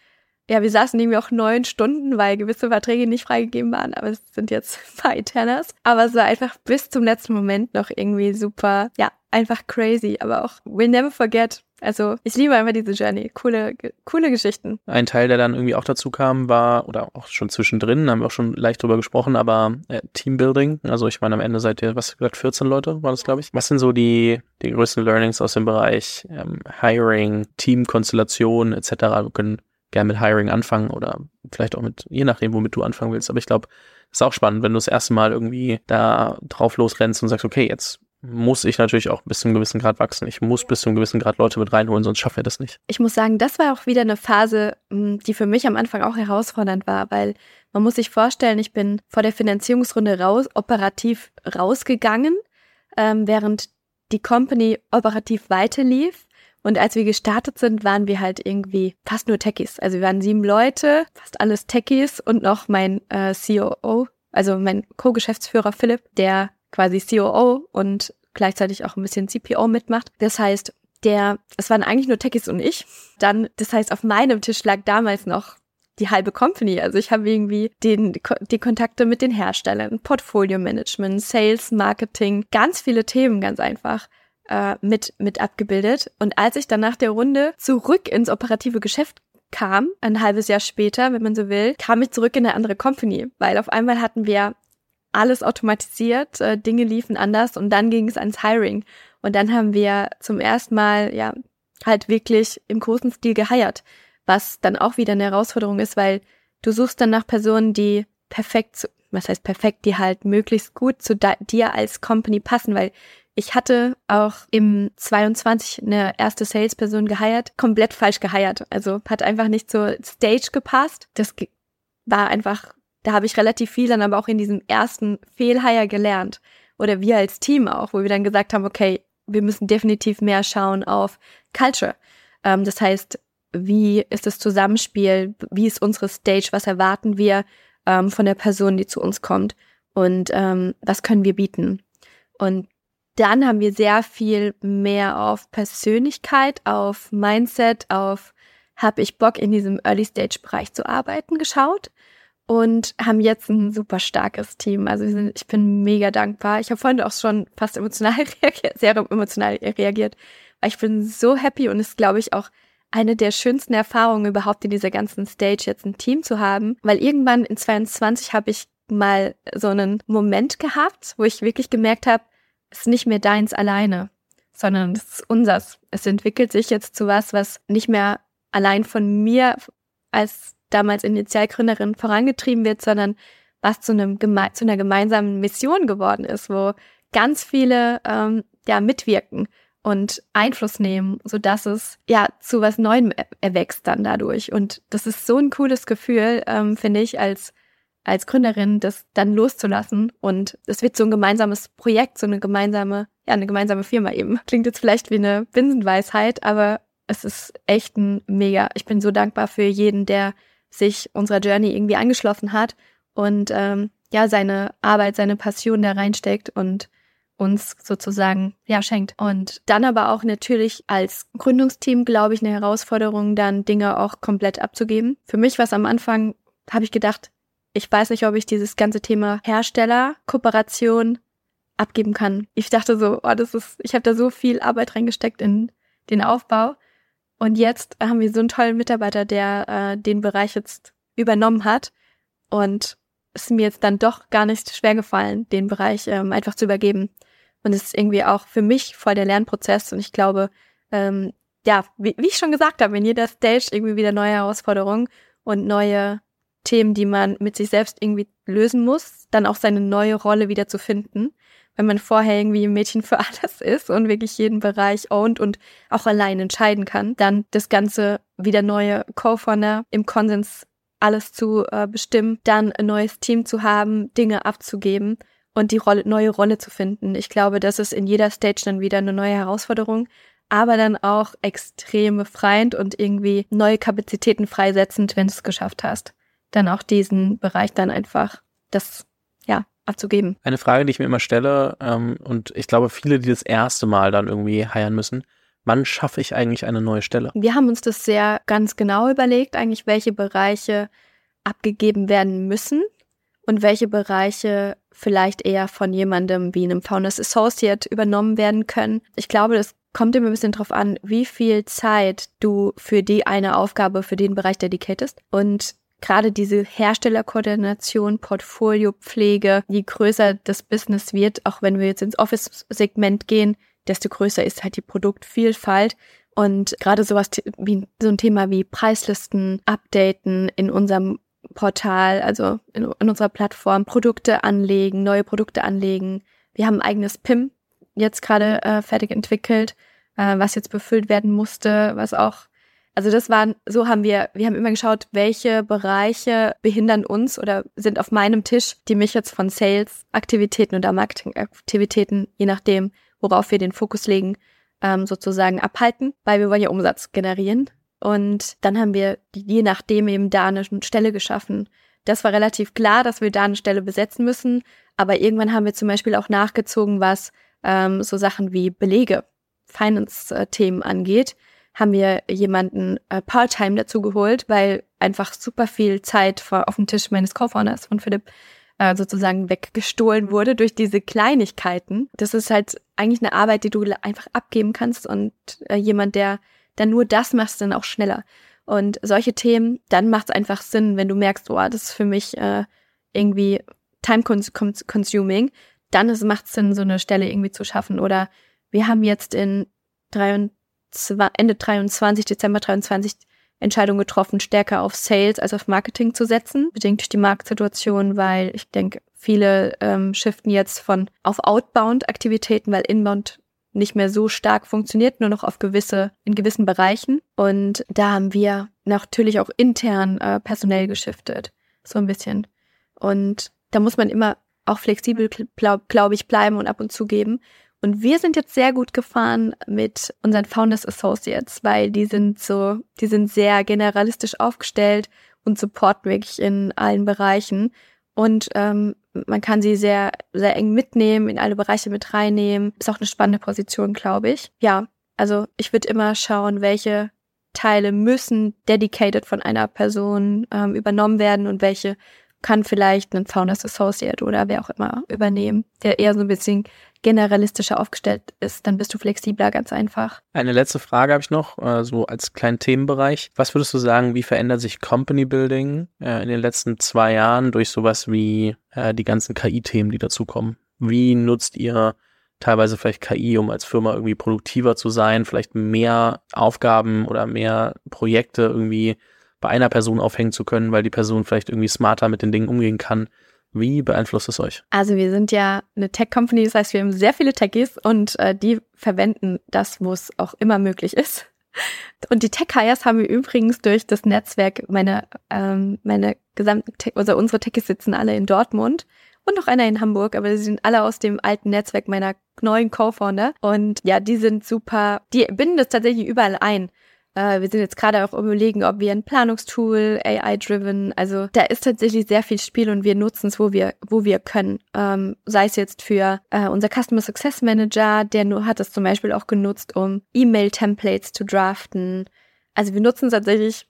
ja, wir saßen irgendwie auch neun Stunden, weil gewisse Verträge nicht freigegeben waren, aber es sind jetzt bei Tenners. Aber es war einfach bis zum letzten Moment noch irgendwie super, ja, einfach crazy, aber auch we'll never forget. Also ich liebe einfach diese Journey. Coole, coole Geschichten. Ein Teil, der dann irgendwie auch dazu kam, war, oder auch schon zwischendrin, haben wir auch schon leicht drüber gesprochen, aber äh, Teambuilding. Also ich meine, am Ende seid ihr, was gesagt, 14 Leute war das, glaube ich. Was sind so die, die größten Learnings aus dem Bereich ähm, Hiring, Teamkonstellation etc.? Wir können gerne mit Hiring anfangen oder vielleicht auch mit, je nachdem, womit du anfangen willst. Aber ich glaube, ist auch spannend, wenn du das erste Mal irgendwie da drauf losrennst und sagst, okay, jetzt muss ich natürlich auch bis zu einem gewissen Grad wachsen. Ich muss bis zu einem gewissen Grad Leute mit reinholen, sonst schaffen wir das nicht. Ich muss sagen, das war auch wieder eine Phase, hm, die für mich am Anfang auch herausfordernd war, weil man muss sich vorstellen, ich bin vor der Finanzierungsrunde raus, operativ rausgegangen, ähm, während die Company operativ weiterlief. Und als wir gestartet sind, waren wir halt irgendwie fast nur Techies. Also wir waren sieben Leute, fast alles Techies und noch mein äh, COO, also mein Co-Geschäftsführer Philipp, der quasi COO und gleichzeitig auch ein bisschen CPO mitmacht. Das heißt, der, es waren eigentlich nur Techies und ich. Dann, das heißt, auf meinem Tisch lag damals noch die halbe Company. Also ich habe irgendwie den, die Kontakte mit den Herstellern, Portfolio Management, Sales, Marketing, ganz viele Themen ganz einfach äh, mit, mit abgebildet. Und als ich dann nach der Runde zurück ins operative Geschäft kam, ein halbes Jahr später, wenn man so will, kam ich zurück in eine andere Company, weil auf einmal hatten wir alles automatisiert, äh, Dinge liefen anders und dann ging es ans Hiring. Und dann haben wir zum ersten Mal, ja, halt wirklich im großen Stil geheiert, was dann auch wieder eine Herausforderung ist, weil du suchst dann nach Personen, die perfekt, was heißt perfekt, die halt möglichst gut zu dir als Company passen, weil ich hatte auch im 22 eine erste Salesperson geheiert, komplett falsch geheiert. Also hat einfach nicht zur Stage gepasst. Das war einfach da habe ich relativ viel dann aber auch in diesem ersten Fehlhire gelernt. Oder wir als Team auch, wo wir dann gesagt haben, okay, wir müssen definitiv mehr schauen auf Culture. Ähm, das heißt, wie ist das Zusammenspiel? Wie ist unsere Stage? Was erwarten wir ähm, von der Person, die zu uns kommt? Und ähm, was können wir bieten? Und dann haben wir sehr viel mehr auf Persönlichkeit, auf Mindset, auf habe ich Bock in diesem Early Stage Bereich zu arbeiten geschaut und haben jetzt ein super starkes Team. Also sind, ich bin mega dankbar. Ich habe vorhin auch schon fast emotional reagiert, sehr emotional reagiert, weil ich bin so happy und ist, glaube ich, auch eine der schönsten Erfahrungen überhaupt in dieser ganzen Stage jetzt ein Team zu haben, weil irgendwann in 22 habe ich mal so einen Moment gehabt, wo ich wirklich gemerkt habe, ist nicht mehr deins alleine, sondern es ist unsers. Es entwickelt sich jetzt zu was, was nicht mehr allein von mir als damals Initialgründerin vorangetrieben wird, sondern was zu, einem zu einer gemeinsamen Mission geworden ist, wo ganz viele ähm, ja mitwirken und Einfluss nehmen, so dass es ja zu was Neuem erwächst dann dadurch. Und das ist so ein cooles Gefühl, ähm, finde ich, als als Gründerin, das dann loszulassen. Und es wird so ein gemeinsames Projekt, so eine gemeinsame, ja, eine gemeinsame Firma eben. Klingt jetzt vielleicht wie eine Binsenweisheit, aber es ist echt ein mega. Ich bin so dankbar für jeden, der sich unserer Journey irgendwie angeschlossen hat und ähm, ja, seine Arbeit, seine Passion da reinsteckt und uns sozusagen ja schenkt. Und dann aber auch natürlich als Gründungsteam, glaube ich, eine Herausforderung, dann Dinge auch komplett abzugeben. Für mich war es am Anfang, habe ich gedacht, ich weiß nicht, ob ich dieses ganze Thema Hersteller, Kooperation abgeben kann. Ich dachte so, oh, das ist, ich habe da so viel Arbeit reingesteckt in den Aufbau. Und jetzt haben wir so einen tollen Mitarbeiter, der äh, den Bereich jetzt übernommen hat. Und es ist mir jetzt dann doch gar nicht schwer gefallen, den Bereich ähm, einfach zu übergeben. Und es ist irgendwie auch für mich voll der Lernprozess. Und ich glaube, ähm, ja, wie, wie ich schon gesagt habe, in jeder Stage irgendwie wieder neue Herausforderungen und neue Themen, die man mit sich selbst irgendwie lösen muss, dann auch seine neue Rolle wieder zu finden. Wenn man vorher irgendwie ein Mädchen für alles ist und wirklich jeden Bereich ownt und auch allein entscheiden kann, dann das Ganze wieder neue Co-Founder im Konsens alles zu äh, bestimmen, dann ein neues Team zu haben, Dinge abzugeben und die Rolle, neue Rolle zu finden. Ich glaube, das ist in jeder Stage dann wieder eine neue Herausforderung, aber dann auch extrem befreiend und irgendwie neue Kapazitäten freisetzend, wenn du es geschafft hast. Dann auch diesen Bereich dann einfach das, ja, abzugeben. Eine Frage, die ich mir immer stelle, ähm, und ich glaube, viele, die das erste Mal dann irgendwie heiern müssen, wann schaffe ich eigentlich eine neue Stelle? Wir haben uns das sehr ganz genau überlegt, eigentlich welche Bereiche abgegeben werden müssen und welche Bereiche vielleicht eher von jemandem wie einem Founders Associate übernommen werden können. Ich glaube, das kommt immer ein bisschen drauf an, wie viel Zeit du für die eine Aufgabe, für den Bereich dedicatest. Und gerade diese Herstellerkoordination, Portfoliopflege, je größer das Business wird, auch wenn wir jetzt ins Office-Segment gehen, desto größer ist halt die Produktvielfalt. Und gerade sowas wie so ein Thema wie Preislisten updaten in unserem Portal, also in, in unserer Plattform, Produkte anlegen, neue Produkte anlegen. Wir haben ein eigenes PIM jetzt gerade äh, fertig entwickelt, äh, was jetzt befüllt werden musste, was auch, also das waren, so haben wir, wir haben immer geschaut, welche Bereiche behindern uns oder sind auf meinem Tisch, die mich jetzt von Sales-Aktivitäten oder Marketing-Aktivitäten, je nachdem, worauf wir den Fokus legen, ähm, sozusagen abhalten, weil wir wollen ja Umsatz generieren. Und dann haben wir je nachdem eben da eine Stelle geschaffen. Das war relativ klar, dass wir da eine Stelle besetzen müssen. Aber irgendwann haben wir zum Beispiel auch nachgezogen, was ähm, so Sachen wie Belege, Finance-Themen angeht, haben wir jemanden äh, Part-Time dazu geholt, weil einfach super viel Zeit vor, auf dem Tisch meines Co-Founders von Philipp äh, sozusagen weggestohlen wurde durch diese Kleinigkeiten. Das ist halt eigentlich eine Arbeit, die du einfach abgeben kannst und äh, jemand, der dann nur das machst, dann auch schneller. Und solche Themen, dann macht es einfach Sinn, wenn du merkst, oh, das ist für mich äh, irgendwie time-consuming, dann macht es Sinn, so eine Stelle irgendwie zu schaffen. Oder wir haben jetzt in 23, Ende 23, Dezember 23 Entscheidung getroffen, stärker auf Sales als auf Marketing zu setzen, bedingt durch die Marktsituation, weil ich denke, viele ähm, shiften jetzt von auf Outbound-Aktivitäten, weil Inbound nicht mehr so stark funktioniert, nur noch auf gewisse, in gewissen Bereichen. Und da haben wir natürlich auch intern äh, personell geschiftet. So ein bisschen. Und da muss man immer auch flexibel, glaube glaub ich, bleiben und ab und zu geben. Und wir sind jetzt sehr gut gefahren mit unseren Founders Associates, weil die sind so, die sind sehr generalistisch aufgestellt und supporten wirklich in allen Bereichen. Und ähm, man kann sie sehr, sehr eng mitnehmen, in alle Bereiche mit reinnehmen. Ist auch eine spannende Position, glaube ich. Ja, also ich würde immer schauen, welche Teile müssen dedicated von einer Person ähm, übernommen werden und welche kann vielleicht ein Founders Associate oder wer auch immer übernehmen, der eher so ein bisschen generalistischer aufgestellt ist, dann bist du flexibler, ganz einfach. Eine letzte Frage habe ich noch, äh, so als kleinen Themenbereich. Was würdest du sagen, wie verändert sich Company Building äh, in den letzten zwei Jahren durch sowas wie äh, die ganzen KI-Themen, die dazukommen? Wie nutzt ihr teilweise vielleicht KI, um als Firma irgendwie produktiver zu sein, vielleicht mehr Aufgaben oder mehr Projekte irgendwie bei einer Person aufhängen zu können, weil die Person vielleicht irgendwie smarter mit den Dingen umgehen kann? Wie beeinflusst es euch? Also wir sind ja eine Tech-Company, das heißt, wir haben sehr viele Techies und äh, die verwenden das, wo es auch immer möglich ist. Und die Tech-Hires haben wir übrigens durch das Netzwerk, meine, ähm, meine gesamten, Tech, also unsere Techies sitzen alle in Dortmund und noch einer in Hamburg, aber sie sind alle aus dem alten Netzwerk meiner neuen Co-Founder. Und ja, die sind super, die binden das tatsächlich überall ein. Äh, wir sind jetzt gerade auch überlegen, ob wir ein Planungstool, AI-driven, also da ist tatsächlich sehr viel Spiel und wir nutzen es, wo wir, wo wir können. Ähm, sei es jetzt für äh, unser Customer Success Manager, der nur hat es zum Beispiel auch genutzt, um E-Mail-Templates zu draften. Also wir nutzen es tatsächlich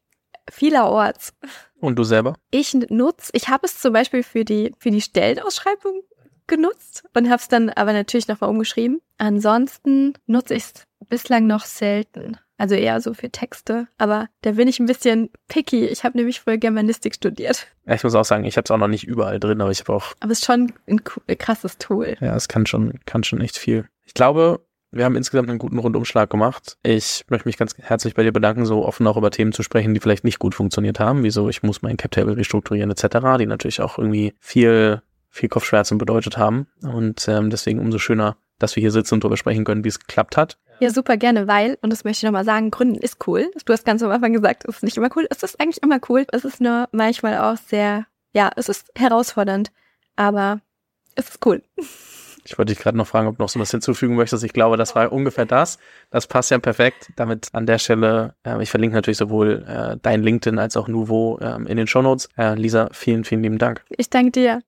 vielerorts. Und du selber? Ich nutze, ich habe es zum Beispiel für die, für die Stellenausschreibung genutzt und habe es dann aber natürlich nochmal umgeschrieben. Ansonsten nutze ich es bislang noch selten. Also eher so für Texte. Aber da bin ich ein bisschen picky. Ich habe nämlich früher Germanistik studiert. Ja, ich muss auch sagen, ich habe es auch noch nicht überall drin, aber ich habe auch. Aber es ist schon ein, krasses Tool. Ja, es kann schon, kann schon echt viel. Ich glaube, wir haben insgesamt einen guten Rundumschlag gemacht. Ich möchte mich ganz herzlich bei dir bedanken, so offen auch über Themen zu sprechen, die vielleicht nicht gut funktioniert haben, wieso ich muss mein Cap-Table restrukturieren etc., die natürlich auch irgendwie viel, viel Kopfschmerzen bedeutet haben. Und ähm, deswegen umso schöner, dass wir hier sitzen und darüber sprechen können, wie es geklappt hat. Ja, super gerne, weil, und das möchte ich nochmal sagen, Gründen ist cool. Du hast ganz am Anfang gesagt, es ist nicht immer cool. Es ist eigentlich immer cool. Es ist nur manchmal auch sehr, ja, es ist herausfordernd, aber es ist cool. Ich wollte dich gerade noch fragen, ob du noch so was hinzufügen möchtest. Ich glaube, das war ungefähr das. Das passt ja perfekt. Damit an der Stelle, äh, ich verlinke natürlich sowohl äh, dein LinkedIn als auch Nuvo äh, in den Shownotes. Äh, Lisa, vielen, vielen lieben Dank. Ich danke dir.